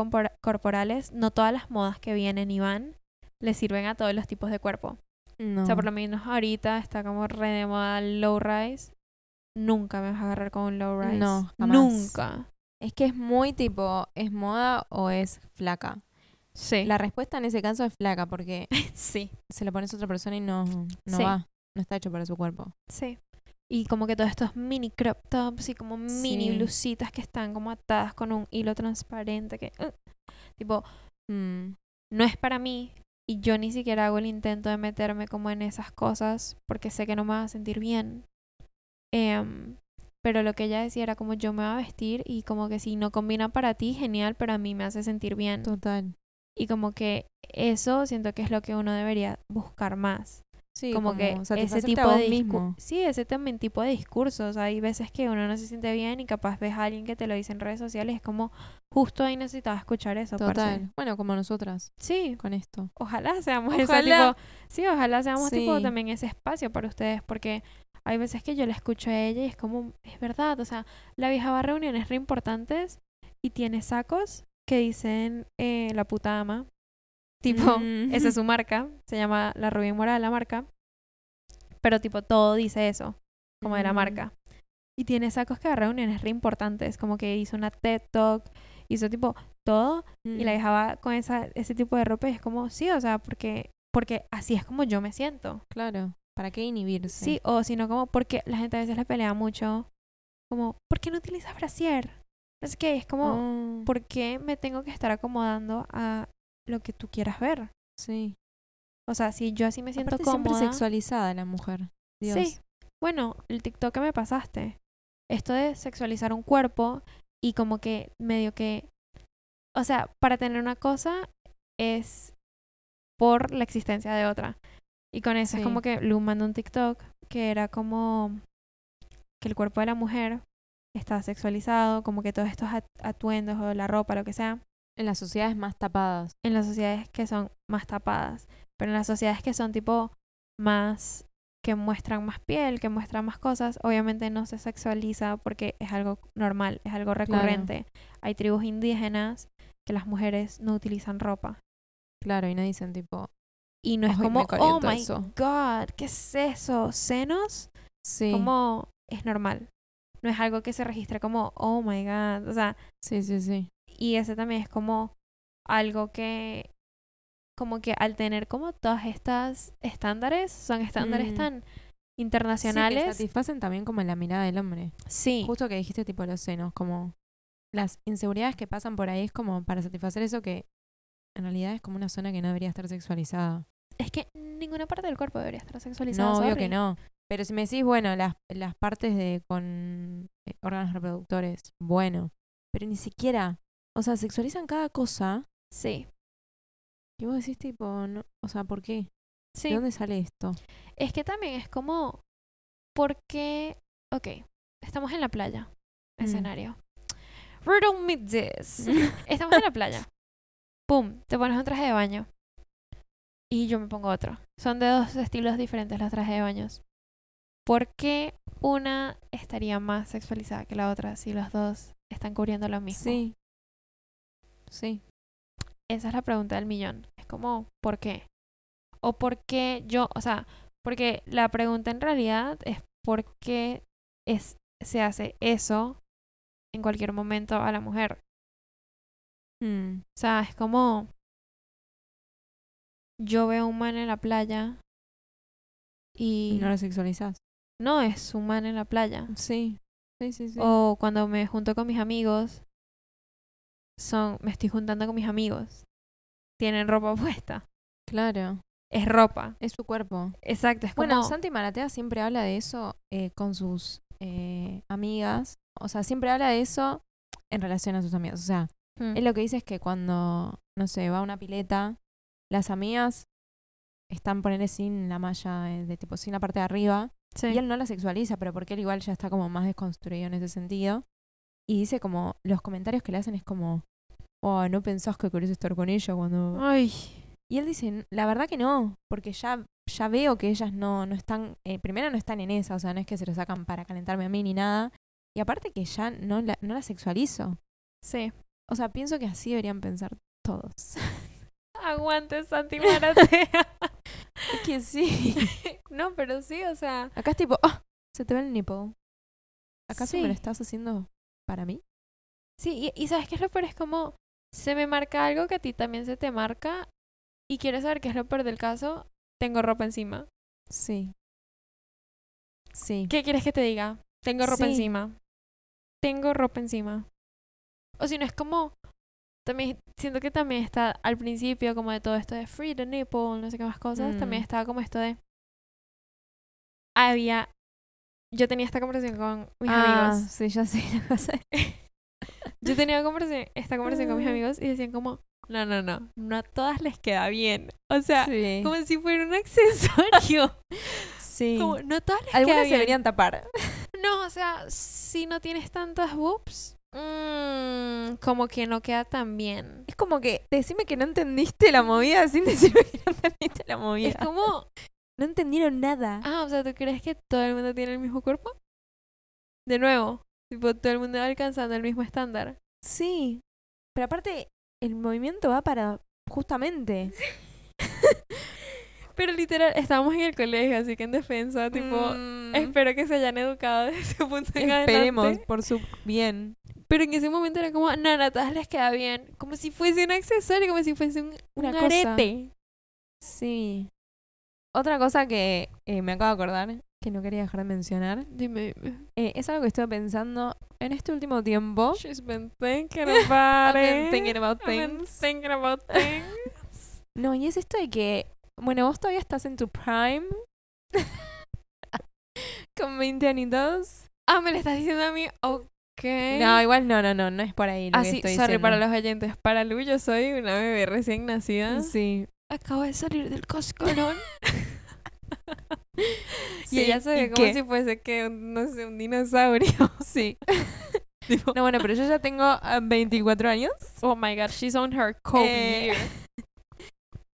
corporales. No todas las modas que vienen y van le sirven a todos los tipos de cuerpo. No. O sea, por lo menos ahorita está como re de moda low rise. Nunca me vas a agarrar con un low rise. No, jamás. Nunca. Es que es muy tipo, ¿es moda o es flaca? Sí. La respuesta en ese caso es flaca porque Sí. se lo pones a otra persona y no, no Sí. va. No está hecho para su cuerpo. Sí. Y como que todos estos mini crop tops y como mini Sí. blusitas que están como atadas con un hilo transparente que... uh, tipo, Mm, no es para mí y yo ni siquiera hago el intento de meterme como en esas cosas porque sé que no me va a sentir bien. Em, pero lo que ella decía era como yo me voy a vestir y como que si no combina para ti, genial, pero a mí me hace sentir bien. total. Y como que eso siento que es lo que uno debería buscar más. Sí, como, que ese tipo de mismo. sí ese también tipo de discursos hay veces que uno no se siente bien y capaz ves a alguien que te lo dice en redes sociales es como justo ahí necesitaba escuchar eso parce. Total. Bueno, como nosotras sí con esto. ojalá seamos ese Ojalá. tipo sí ojalá seamos tipo también ese espacio para ustedes porque hay veces que yo la escucho a ella y es como es verdad o sea la vieja va a reuniones re importantes y tiene sacos que dicen eh, la puta ama tipo Mm. esa es su marca se llama la Rubén Moral la marca pero tipo todo dice eso como de la marca y tiene sacos que va a reuniones re importantes como que hizo una TED Talk hizo tipo todo y la Mm, dejaba con esa, ese tipo de ropa y es como, sí, o sea, porque, porque así es como yo me siento. Claro. ¿Para qué inhibirse? Sí, o sino como porque la gente a veces le pelea mucho, como, ¿por qué no utilizas brasier? No sé qué, es como, Oh, ¿por qué me tengo que estar acomodando a lo que tú quieras ver? sí. O sea, si yo así me siento Aparte siempre cómoda. sexualizada la mujer. Dios. Sí. Bueno, el TikTok que me pasaste. Esto de sexualizar un cuerpo y como que medio que... O sea, para tener una cosa es por la existencia de otra. Y con eso es como que Lu mandó un TikTok que era como que el cuerpo de la mujer está sexualizado, como que todos estos at- atuendos o la ropa, lo que sea, En las sociedades más tapadas. en las sociedades que son más tapadas, pero en las sociedades que son tipo más que muestran más piel, que muestran más cosas, obviamente no se sexualiza porque es algo normal, es algo recurrente. Hay tribus indígenas que las mujeres no utilizan ropa Claro, y no dicen tipo. y no es como, oh my eso". god, ¿qué es eso? ¿Senos? Sí. Como es normal. No es algo que se registre como, oh my god, o sea, Sí, sí, sí. Y ese también es como algo que, como que al tener como todas estas estándares, son estándares Mm. tan Sí, internacionales. que satisfacen también como la mirada del hombre. Sí, Justo que dijiste tipo los senos, como las inseguridades que pasan por ahí es como para satisfacer eso que en realidad es como una zona que no debería estar sexualizada. es que ninguna parte del cuerpo debería estar sexualizada. No, obvio que no. Pero si me decís, bueno, las, las partes de con eh, órganos reproductores, bueno. Pero ni siquiera, o sea, sexualizan cada cosa Sí, y vos decís tipo, no, o sea, ¿por qué? sí. ¿De dónde sale esto? Es que también es como, porque, ok, estamos en la playa Mm. Escenario. Riddle me this. Estamos en la playa. Pum, te pones un traje de baño. Y yo me pongo otro. Son de dos estilos diferentes los trajes de baños. ¿Por qué una estaría más sexualizada que la otra si los dos están cubriendo lo mismo? Sí. Sí. Esa es la pregunta del millón. Es como, ¿por qué? O por qué yo, o sea, porque la pregunta en realidad es por qué es, se hace eso en cualquier momento a la mujer. Mm. O sea, es como yo veo un man en la playa y Y no lo sexualizas. no es un man en la playa. Sí. Sí, sí, sí. O cuando me junto con mis amigos, son, me estoy juntando con mis amigos. Tienen ropa puesta. Claro. Es ropa. Es su cuerpo. Exacto, es Bueno, como... Santi Maratea siempre habla de eso eh, con sus eh, amigas. O sea, siempre habla de eso en relación a sus amigas. O sea, Mm. él lo que dice es que cuando, no sé, va a una pileta, las amigas están ponerle sin la malla, eh, de tipo sin la parte de arriba. Sí. Y él no la sexualiza, pero porque él igual ya está como más desconstruido en ese sentido. Y dice como, los comentarios que le hacen es como, oh, no pensás que querés estar con ella cuando... Ay, Y él dice, la verdad que no, porque ya, ya veo que ellas no, no están, eh, primero no están en esa, o sea, no es que se lo sacan para calentarme a mí ni nada. Y aparte que ya no la, no la sexualizo. sí. O sea, pienso que así deberían pensar todos. Aguante, Santi Maratea. es que sí. no, pero sí, o sea... Acá es tipo, ah, se te ve el nipple. ¿Acaso me Sí. lo estás haciendo para mí? Sí, y, y ¿sabes qué es lo peor? Es como... Se me marca algo que a ti también se te marca y quieres saber qué es lo peor del caso, tengo ropa encima. Sí. Sí. ¿Qué quieres que te diga? Tengo ropa Sí. encima. Tengo ropa encima. O si no es como... También siento que también está al principio como de todo esto de free the nipple, no sé qué más cosas. También Mm. estaba como esto de... Había... Yo tenía esta conversación con mis ah, amigos. sí, ya sé lo que. Yo tenía conversación, esta conversación con mis Ah. amigos y decían como... No, no, no. No a todas les queda bien. O sea, Sí. como si fuera un accesorio. Sí. Como, no todas les queda Algunas se bien. deberían tapar. No, o sea, si no tienes tantas boobs, mm, como que no queda tan bien. Es como que decime que no entendiste la movida sin decirme que no entendiste la movida. Es como, No entendieron nada. ah, o sea, ¿tú crees que todo el mundo tiene el mismo cuerpo? De nuevo, tipo, todo el mundo va alcanzando el mismo estándar. Sí. Pero aparte, el movimiento va para justamente. Pero literal, estábamos en el colegio, así que en defensa, tipo, Mm, espero que se hayan educado desde ese punto en esperemos adelante. por su bien. Pero en ese momento era como, no, no, a todas les queda bien. Como si fuese un accesorio, como si fuese un, Una un cosa. arete. Sí. Otra cosa que eh, me acabo de acordar, que no quería dejar de mencionar, Dime, dime. eh, es algo que estuve pensando en este último tiempo. She's been thinking about I've been it. thinking about I've been things. thinking about things. No, y es esto de que, bueno, vos todavía estás en tu prime. Con 20 añitos. ah, me lo estás diciendo a mí. Ok. No, igual no, no, no, no es por ahí lo ah, que sí, estoy sorry diciendo. para los oyentes. Para Lu, yo soy una bebé recién nacida. Sí. Acabo de salir del cascarón. y Sí, ella se ve ¿y como qué? si fuese que, no sé, un dinosaurio. Sí. No, bueno, pero yo ya tengo ah, 24 años. oh my god, she's on her Kobe Eh, year.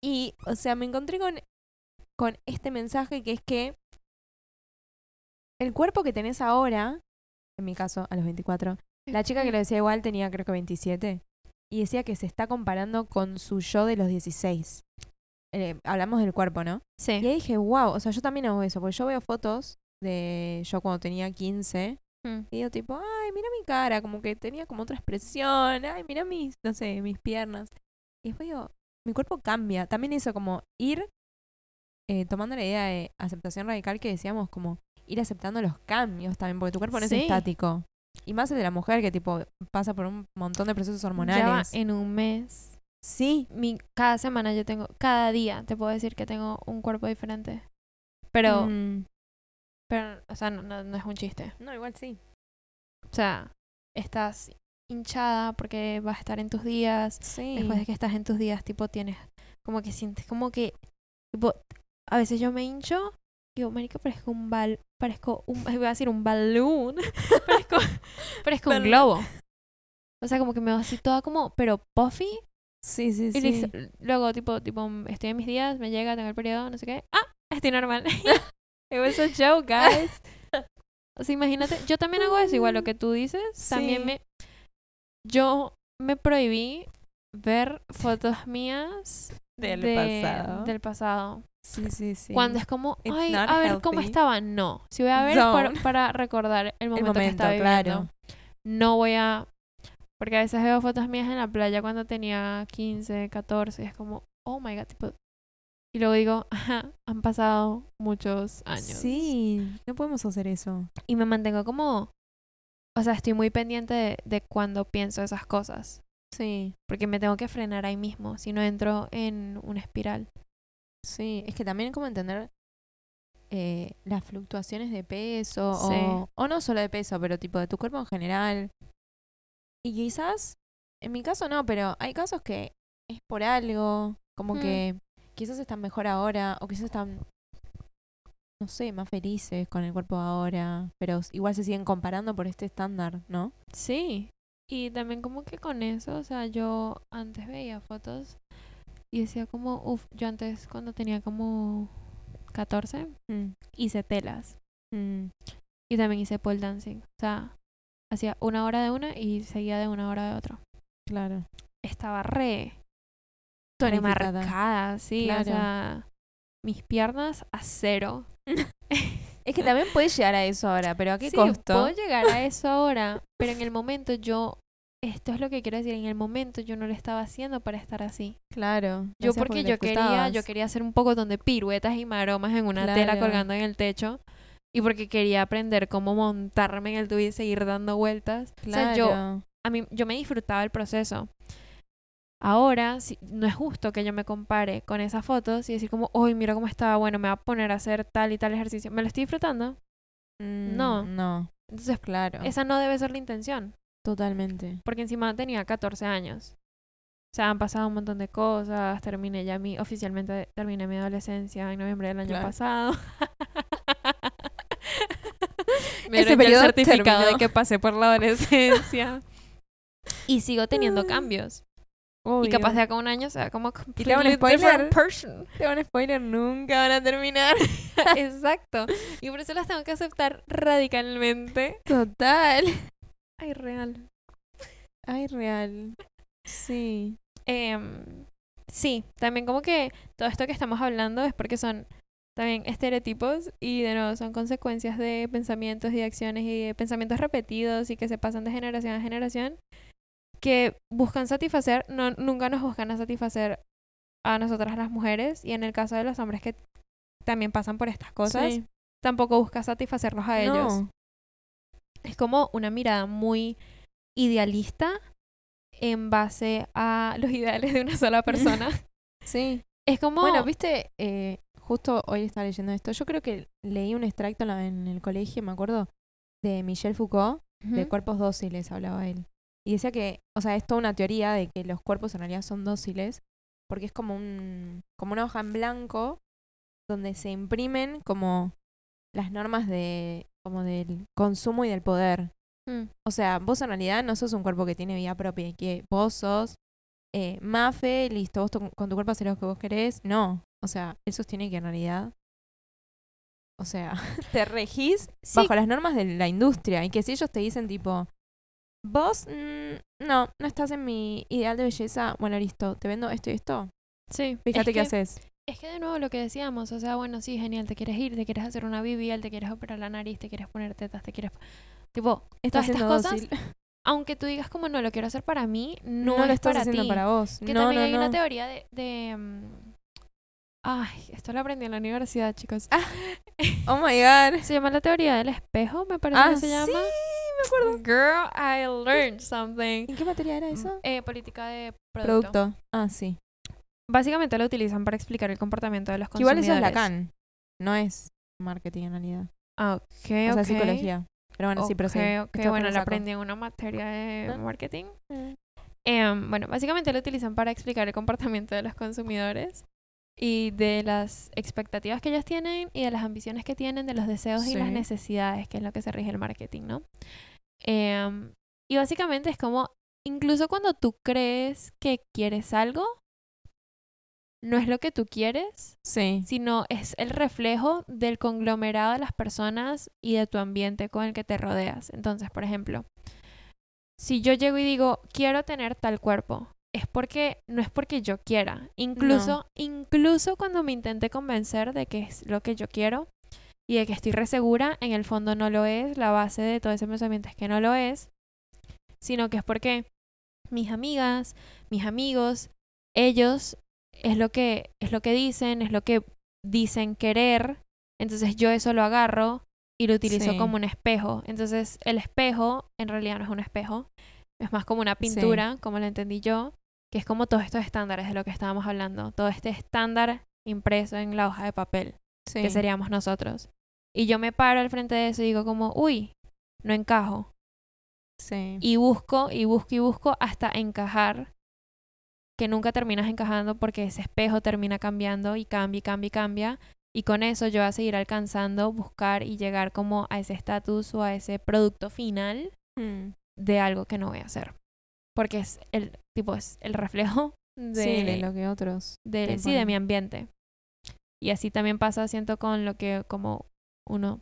Y, o sea, me encontré con, con este mensaje que es que el cuerpo que tenés ahora, en mi caso, a los 24, la chica que lo decía igual tenía creo que 27, y decía que se está comparando con su yo de los 16. Eh, hablamos del cuerpo, ¿no? Y Sí. ahí dije, wow, o sea, yo también hago eso, porque yo veo fotos de yo cuando tenía 15 Mm. y digo tipo, ay, mira mi cara, como que tenía como otra expresión, ay, mira mis, no sé, mis piernas. Y después digo, mi cuerpo cambia. También eso como ir eh, tomando la idea de aceptación radical que decíamos, como ir aceptando los cambios también, porque tu cuerpo no Sí. es estático. Y más el de la mujer que tipo pasa por un montón de procesos Ya hormonales. en un mes. Sí, Mi, cada semana yo tengo, cada día te puedo decir que tengo un cuerpo diferente. Pero, Mm, pero o sea, no, no, no es un chiste. no, igual sí. O sea, estás hinchada porque vas a estar en tus días. Sí. Después de que estás en tus días, tipo, tienes como que sientes como que, tipo, a veces yo me hincho, digo, marica, parezco un bal, parezco un, iba a decir un balloon, parezco, Pero es que un globo. O sea, como que me veo así toda como, pero puffy. Sí, sí, Y sí. listo. luego, tipo, tipo, estoy en mis días, me llega, tengo el periodo, no sé qué. ¡Ah! Estoy normal. It was a joke, guys. O sea, imagínate, yo también hago eso, igual lo que tú dices. También Sí. me. Yo me prohibí ver fotos mías Del de- pasado. Del pasado. Sí, sí, sí. Cuando es como, It's ay, a ver cómo estaba. No. Si voy a ver para, para recordar el el momento, que momento, estaba viviendo. claro. No voy a. Porque a veces veo fotos mías en la playa cuando tenía 15, 14. Y es como, oh my god, tipo. Y luego digo, ajá, han pasado muchos años. Sí, no podemos hacer eso. Y me mantengo como. O sea, estoy muy pendiente de, de cuando pienso esas cosas. Sí, Porque me tengo que frenar ahí mismo. Si no entro en una espiral. Sí. Es que también como entender eh, las fluctuaciones de peso Sí. o, o no solo de peso, pero tipo de tu cuerpo en general. Y quizás, en mi caso no, pero hay casos que es por algo, como Mm. que quizás están mejor ahora o quizás están, no sé, más felices con el cuerpo ahora, pero igual se siguen comparando por este estándar, ¿no? Sí. Y también como que con eso, o sea, yo antes veía fotos y decía como, uff, yo antes cuando tenía como 14 Mm, hice telas mm, y también hice pole dancing. O sea, hacía una hora de una y seguía de una hora de otra. claro. Estaba re remarcada, sí, Claro. o sea, mis piernas a cero. Es que también puedes llegar a eso ahora, pero ¿a qué sí, costo? puedo llegar a eso ahora, pero en el momento yo, esto es lo que quiero decir, en el momento yo no lo estaba haciendo para estar así. Claro. Yo porque yo quería, yo quería hacer un poco de piruetas y maromas en una tela Claro. colgando en el techo. Y porque quería aprender cómo montarme en el tubo y seguir dando vueltas. O sea, yo, Claro. a mí, yo me disfrutaba el proceso. Ahora, si, no es justo que yo me compare con esas fotos y decir como, uy, mira cómo estaba, bueno, me voy a poner a hacer tal y tal ejercicio. ¿Me lo estoy disfrutando? Mm, no. No, Entonces, claro. esa no debe ser la intención. Totalmente. Porque encima tenía 14 años. O sea, han pasado un montón de cosas. Terminé ya mi, oficialmente terminé mi adolescencia en noviembre del año Claro. pasado. me Ese ya el periodo certificado de que pasé por la adolescencia. y sigo teniendo cambios. Y capaz de acá un año sea como ¿Y te hago un spoiler? person. Te van a spoiler, nunca van a terminar. Exacto. Y por eso las tengo que aceptar radicalmente. Total. Ay, real. Ay, real. Sí. Em, sí, también como que todo esto que estamos hablando es porque son también estereotipos y de nuevo son consecuencias de pensamientos y acciones y de pensamientos repetidos y que se pasan de generación a generación que buscan satisfacer, no, nunca nos buscan a satisfacer a nosotras las mujeres y en el caso de los hombres que también pasan por estas cosas, Sí. tampoco busca satisfacerlos a ellos. No. Es como una mirada muy idealista en base a los ideales de una sola persona. Sí. es como... Bueno, viste, Eh, justo hoy estaba leyendo esto. Yo creo que leí un extracto en, el colegio, me acuerdo, de Michel Foucault, de cuerpos dóciles, hablaba él. Y decía que, o sea, es toda una teoría de que los cuerpos en realidad son dóciles, porque es como un, como una hoja en blanco donde se imprimen como las normas de, como del consumo y del poder. Mm. O sea, vos en realidad no sos un cuerpo que tiene vida propia, y que vos sos eh, mafe, listo, vos con tu cuerpo haces lo que vos querés. No, o sea, él sostiene que en realidad, o sea, te regís Sí. bajo las normas de la industria y que si ellos te dicen tipo, vos mm, no, no estás en mi ideal de belleza, bueno, listo, te vendo esto y esto, Sí. fíjate es qué que, haces. Es que de nuevo lo que decíamos, o sea, bueno, sí, genial, te quieres ir, te quieres hacer una BBL, te quieres operar la nariz, te quieres poner tetas, te quieres... Tipo, todas estas cosas, dócil. aunque tú digas como no lo quiero hacer para mí, no, No, es lo estás para haciendo ti. para vos. Que no, también no, hay una teoría de... de mm, Ay, esto lo aprendí en la universidad, chicos. Oh my god. Se llama la teoría del espejo, me parece Ah, que se sí, llama. me acuerdo. Girl, I learned something. ¿En qué materia era eso? Eh, política de producto. Producto. Ah, sí. Básicamente lo utilizan para explicar el comportamiento de los Que igual consumidores. eso es Lacan. No es marketing en realidad. Ah, ok, O sea, ok. psicología. Pero bueno, sí, pero sí. Ok, ok, Esto bueno, lo aprendí en una materia de Ah. marketing. Mm. Em, bueno, básicamente lo utilizan para explicar el comportamiento de los consumidores y de las expectativas que ellos tienen y de las ambiciones que tienen, de los deseos y las Sí. necesidades, que es lo que se rige el marketing, ¿no? Em, y básicamente es como, incluso cuando tú crees que quieres algo, no es lo que tú quieres, Sí. sino es el reflejo del conglomerado de las personas y de tu ambiente con el que te rodeas. Entonces, por ejemplo, si yo llego y digo, quiero tener tal cuerpo, es porque no es porque yo quiera. Incluso, incluso cuando me intenté convencer de que es lo que yo quiero y de que estoy re segura, en el fondo no lo es. La base de todo ese pensamiento es que no lo es, sino que es porque mis amigas, mis amigos, ellos es lo que es lo que dicen, es lo que dicen querer. Entonces yo eso lo agarro y lo utilizo Sí. como un espejo. Entonces el espejo en realidad no es un espejo, es más como una pintura, como lo entendí yo, que es como todos estos estándares de lo que estábamos hablando, todo este estándar impreso en la hoja de papel, Sí. que seríamos nosotros. Y yo me paro al frente de eso y digo como, uy, no encajo. Y busco y busco y busco hasta encajar, que nunca terminas encajando porque ese espejo termina cambiando y cambia y cambia y cambia. Y con eso yo voy a seguir alcanzando, buscar y llegar como a ese estatus o a ese producto final Mm. de algo que no voy a hacer. Porque es el tipo, es el reflejo de, Sí, de lo que otros. de- sí, de mi ambiente. Y así también pasa, siento, con lo que como uno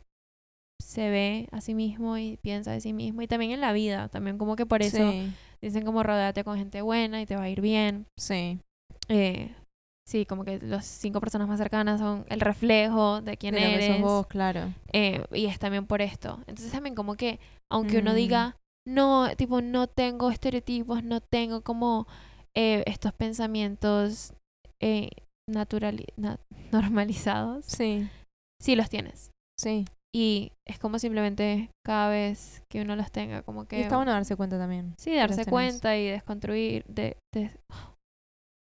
se ve a sí mismo y piensa de sí mismo. Y también en la vida, también como que por eso Sí. Dicen como rodéate con gente buena y te va a ir bien. Sí. Eh, sí, como que las cinco personas más cercanas son el reflejo de quién de lo que eres. sos vos, claro. Eh, y es también por esto. Entonces también como que, aunque uno Mm. diga, no, tipo, no tengo estereotipos, no tengo como eh, estos pensamientos eh, naturali- normalizados, Sí. sí los tienes. Sí. Y es como simplemente cada vez que uno los tenga, como que... Y está bueno darse cuenta también. Sí, darse cuenta y desconstruir, de, de,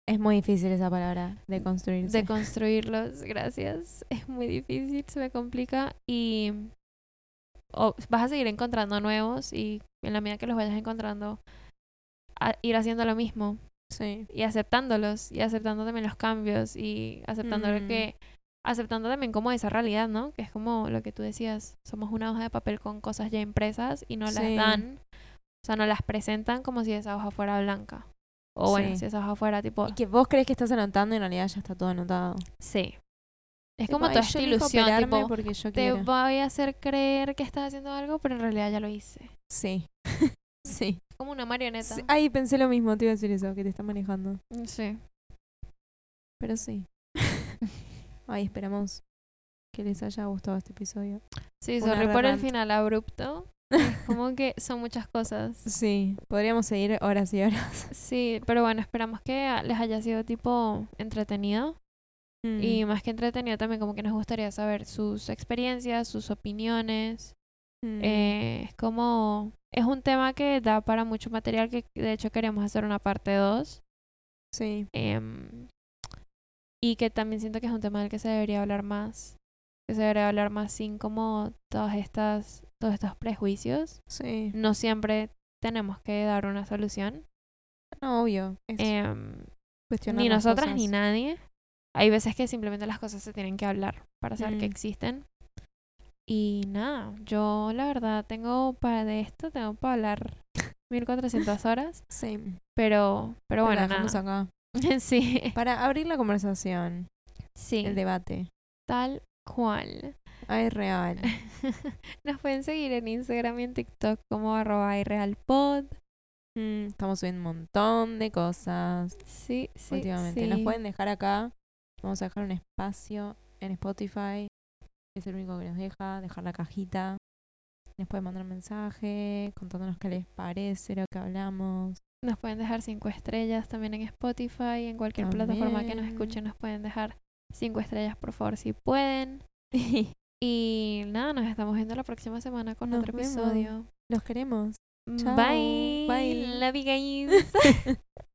Es muy difícil esa palabra, de construirse. de construirlos, gracias. Es muy difícil, se me complica y vas a seguir encontrando nuevos y en la medida que los vayas encontrando, a- ir haciendo lo mismo sí. y aceptándolos y aceptando también los cambios y aceptando Mm. que aceptando también como esa realidad, ¿no? Que es como lo que tú decías, somos una hoja de papel con cosas ya impresas y no las Sí. dan, o sea, no las presentan como si esa hoja fuera blanca. O bueno, Sí. si esa hoja fuera tipo Y que vos crees que estás anotando y en realidad ya está todo anotado. Sí. Es Tipo, como "Ay, toda esta ilusión, tipo, porque yo te quiero. voy a hacer creer que estás haciendo algo, pero en realidad ya lo hice. Sí. sí. Como una marioneta. Sí. Ay, pensé lo mismo, te iba a decir eso, que te está manejando. Sí. Pero sí. Ay, esperamos que les haya gustado este episodio. Sí, Una por el final abrupto. Es como que son muchas cosas. Sí, podríamos seguir horas y horas. Sí, pero bueno, esperamos que les haya sido tipo entretenido. Y más que entretenido también como que nos gustaría saber sus experiencias, sus opiniones. Mm. Eh, es como... Es un tema que da para mucho material que de hecho queremos hacer una parte 2. sí, Em, y que también siento que es un tema del que se debería hablar más. Que se debería hablar más sin como todas estas, todos estos prejuicios. sí. No siempre tenemos que dar una solución. No, obvio. Cuestionar ni nosotras ni cosas. nadie. Hay veces que simplemente las cosas se tienen que hablar para saber que Mm. existen. Y nada, yo la verdad tengo para de esto, tengo para hablar 1400 horas. Sí. Pero, pero Bueno, nada. acá. sí, Para abrir la conversación, sí, el debate. tal cual. Ay, real. Nos pueden seguir en Instagram y en TikTok como arroba irrealpod. Mm, estamos subiendo un montón de cosas Sí, sí, últimamente. sí. Nos pueden dejar acá. Vamos a dejar un espacio en Spotify. Es el único que nos deja. Dejar la cajita. Nos pueden mandar un mensaje contándonos qué les parece lo que hablamos. Nos pueden dejar cinco estrellas también en Spotify. En cualquier plataforma que nos escuchen nos pueden dejar cinco estrellas por favor si pueden. Y nada, nos estamos viendo la próxima semana con Nos otro vemos. episodio. Los queremos. Chao. Bye. Bye. Love you guys.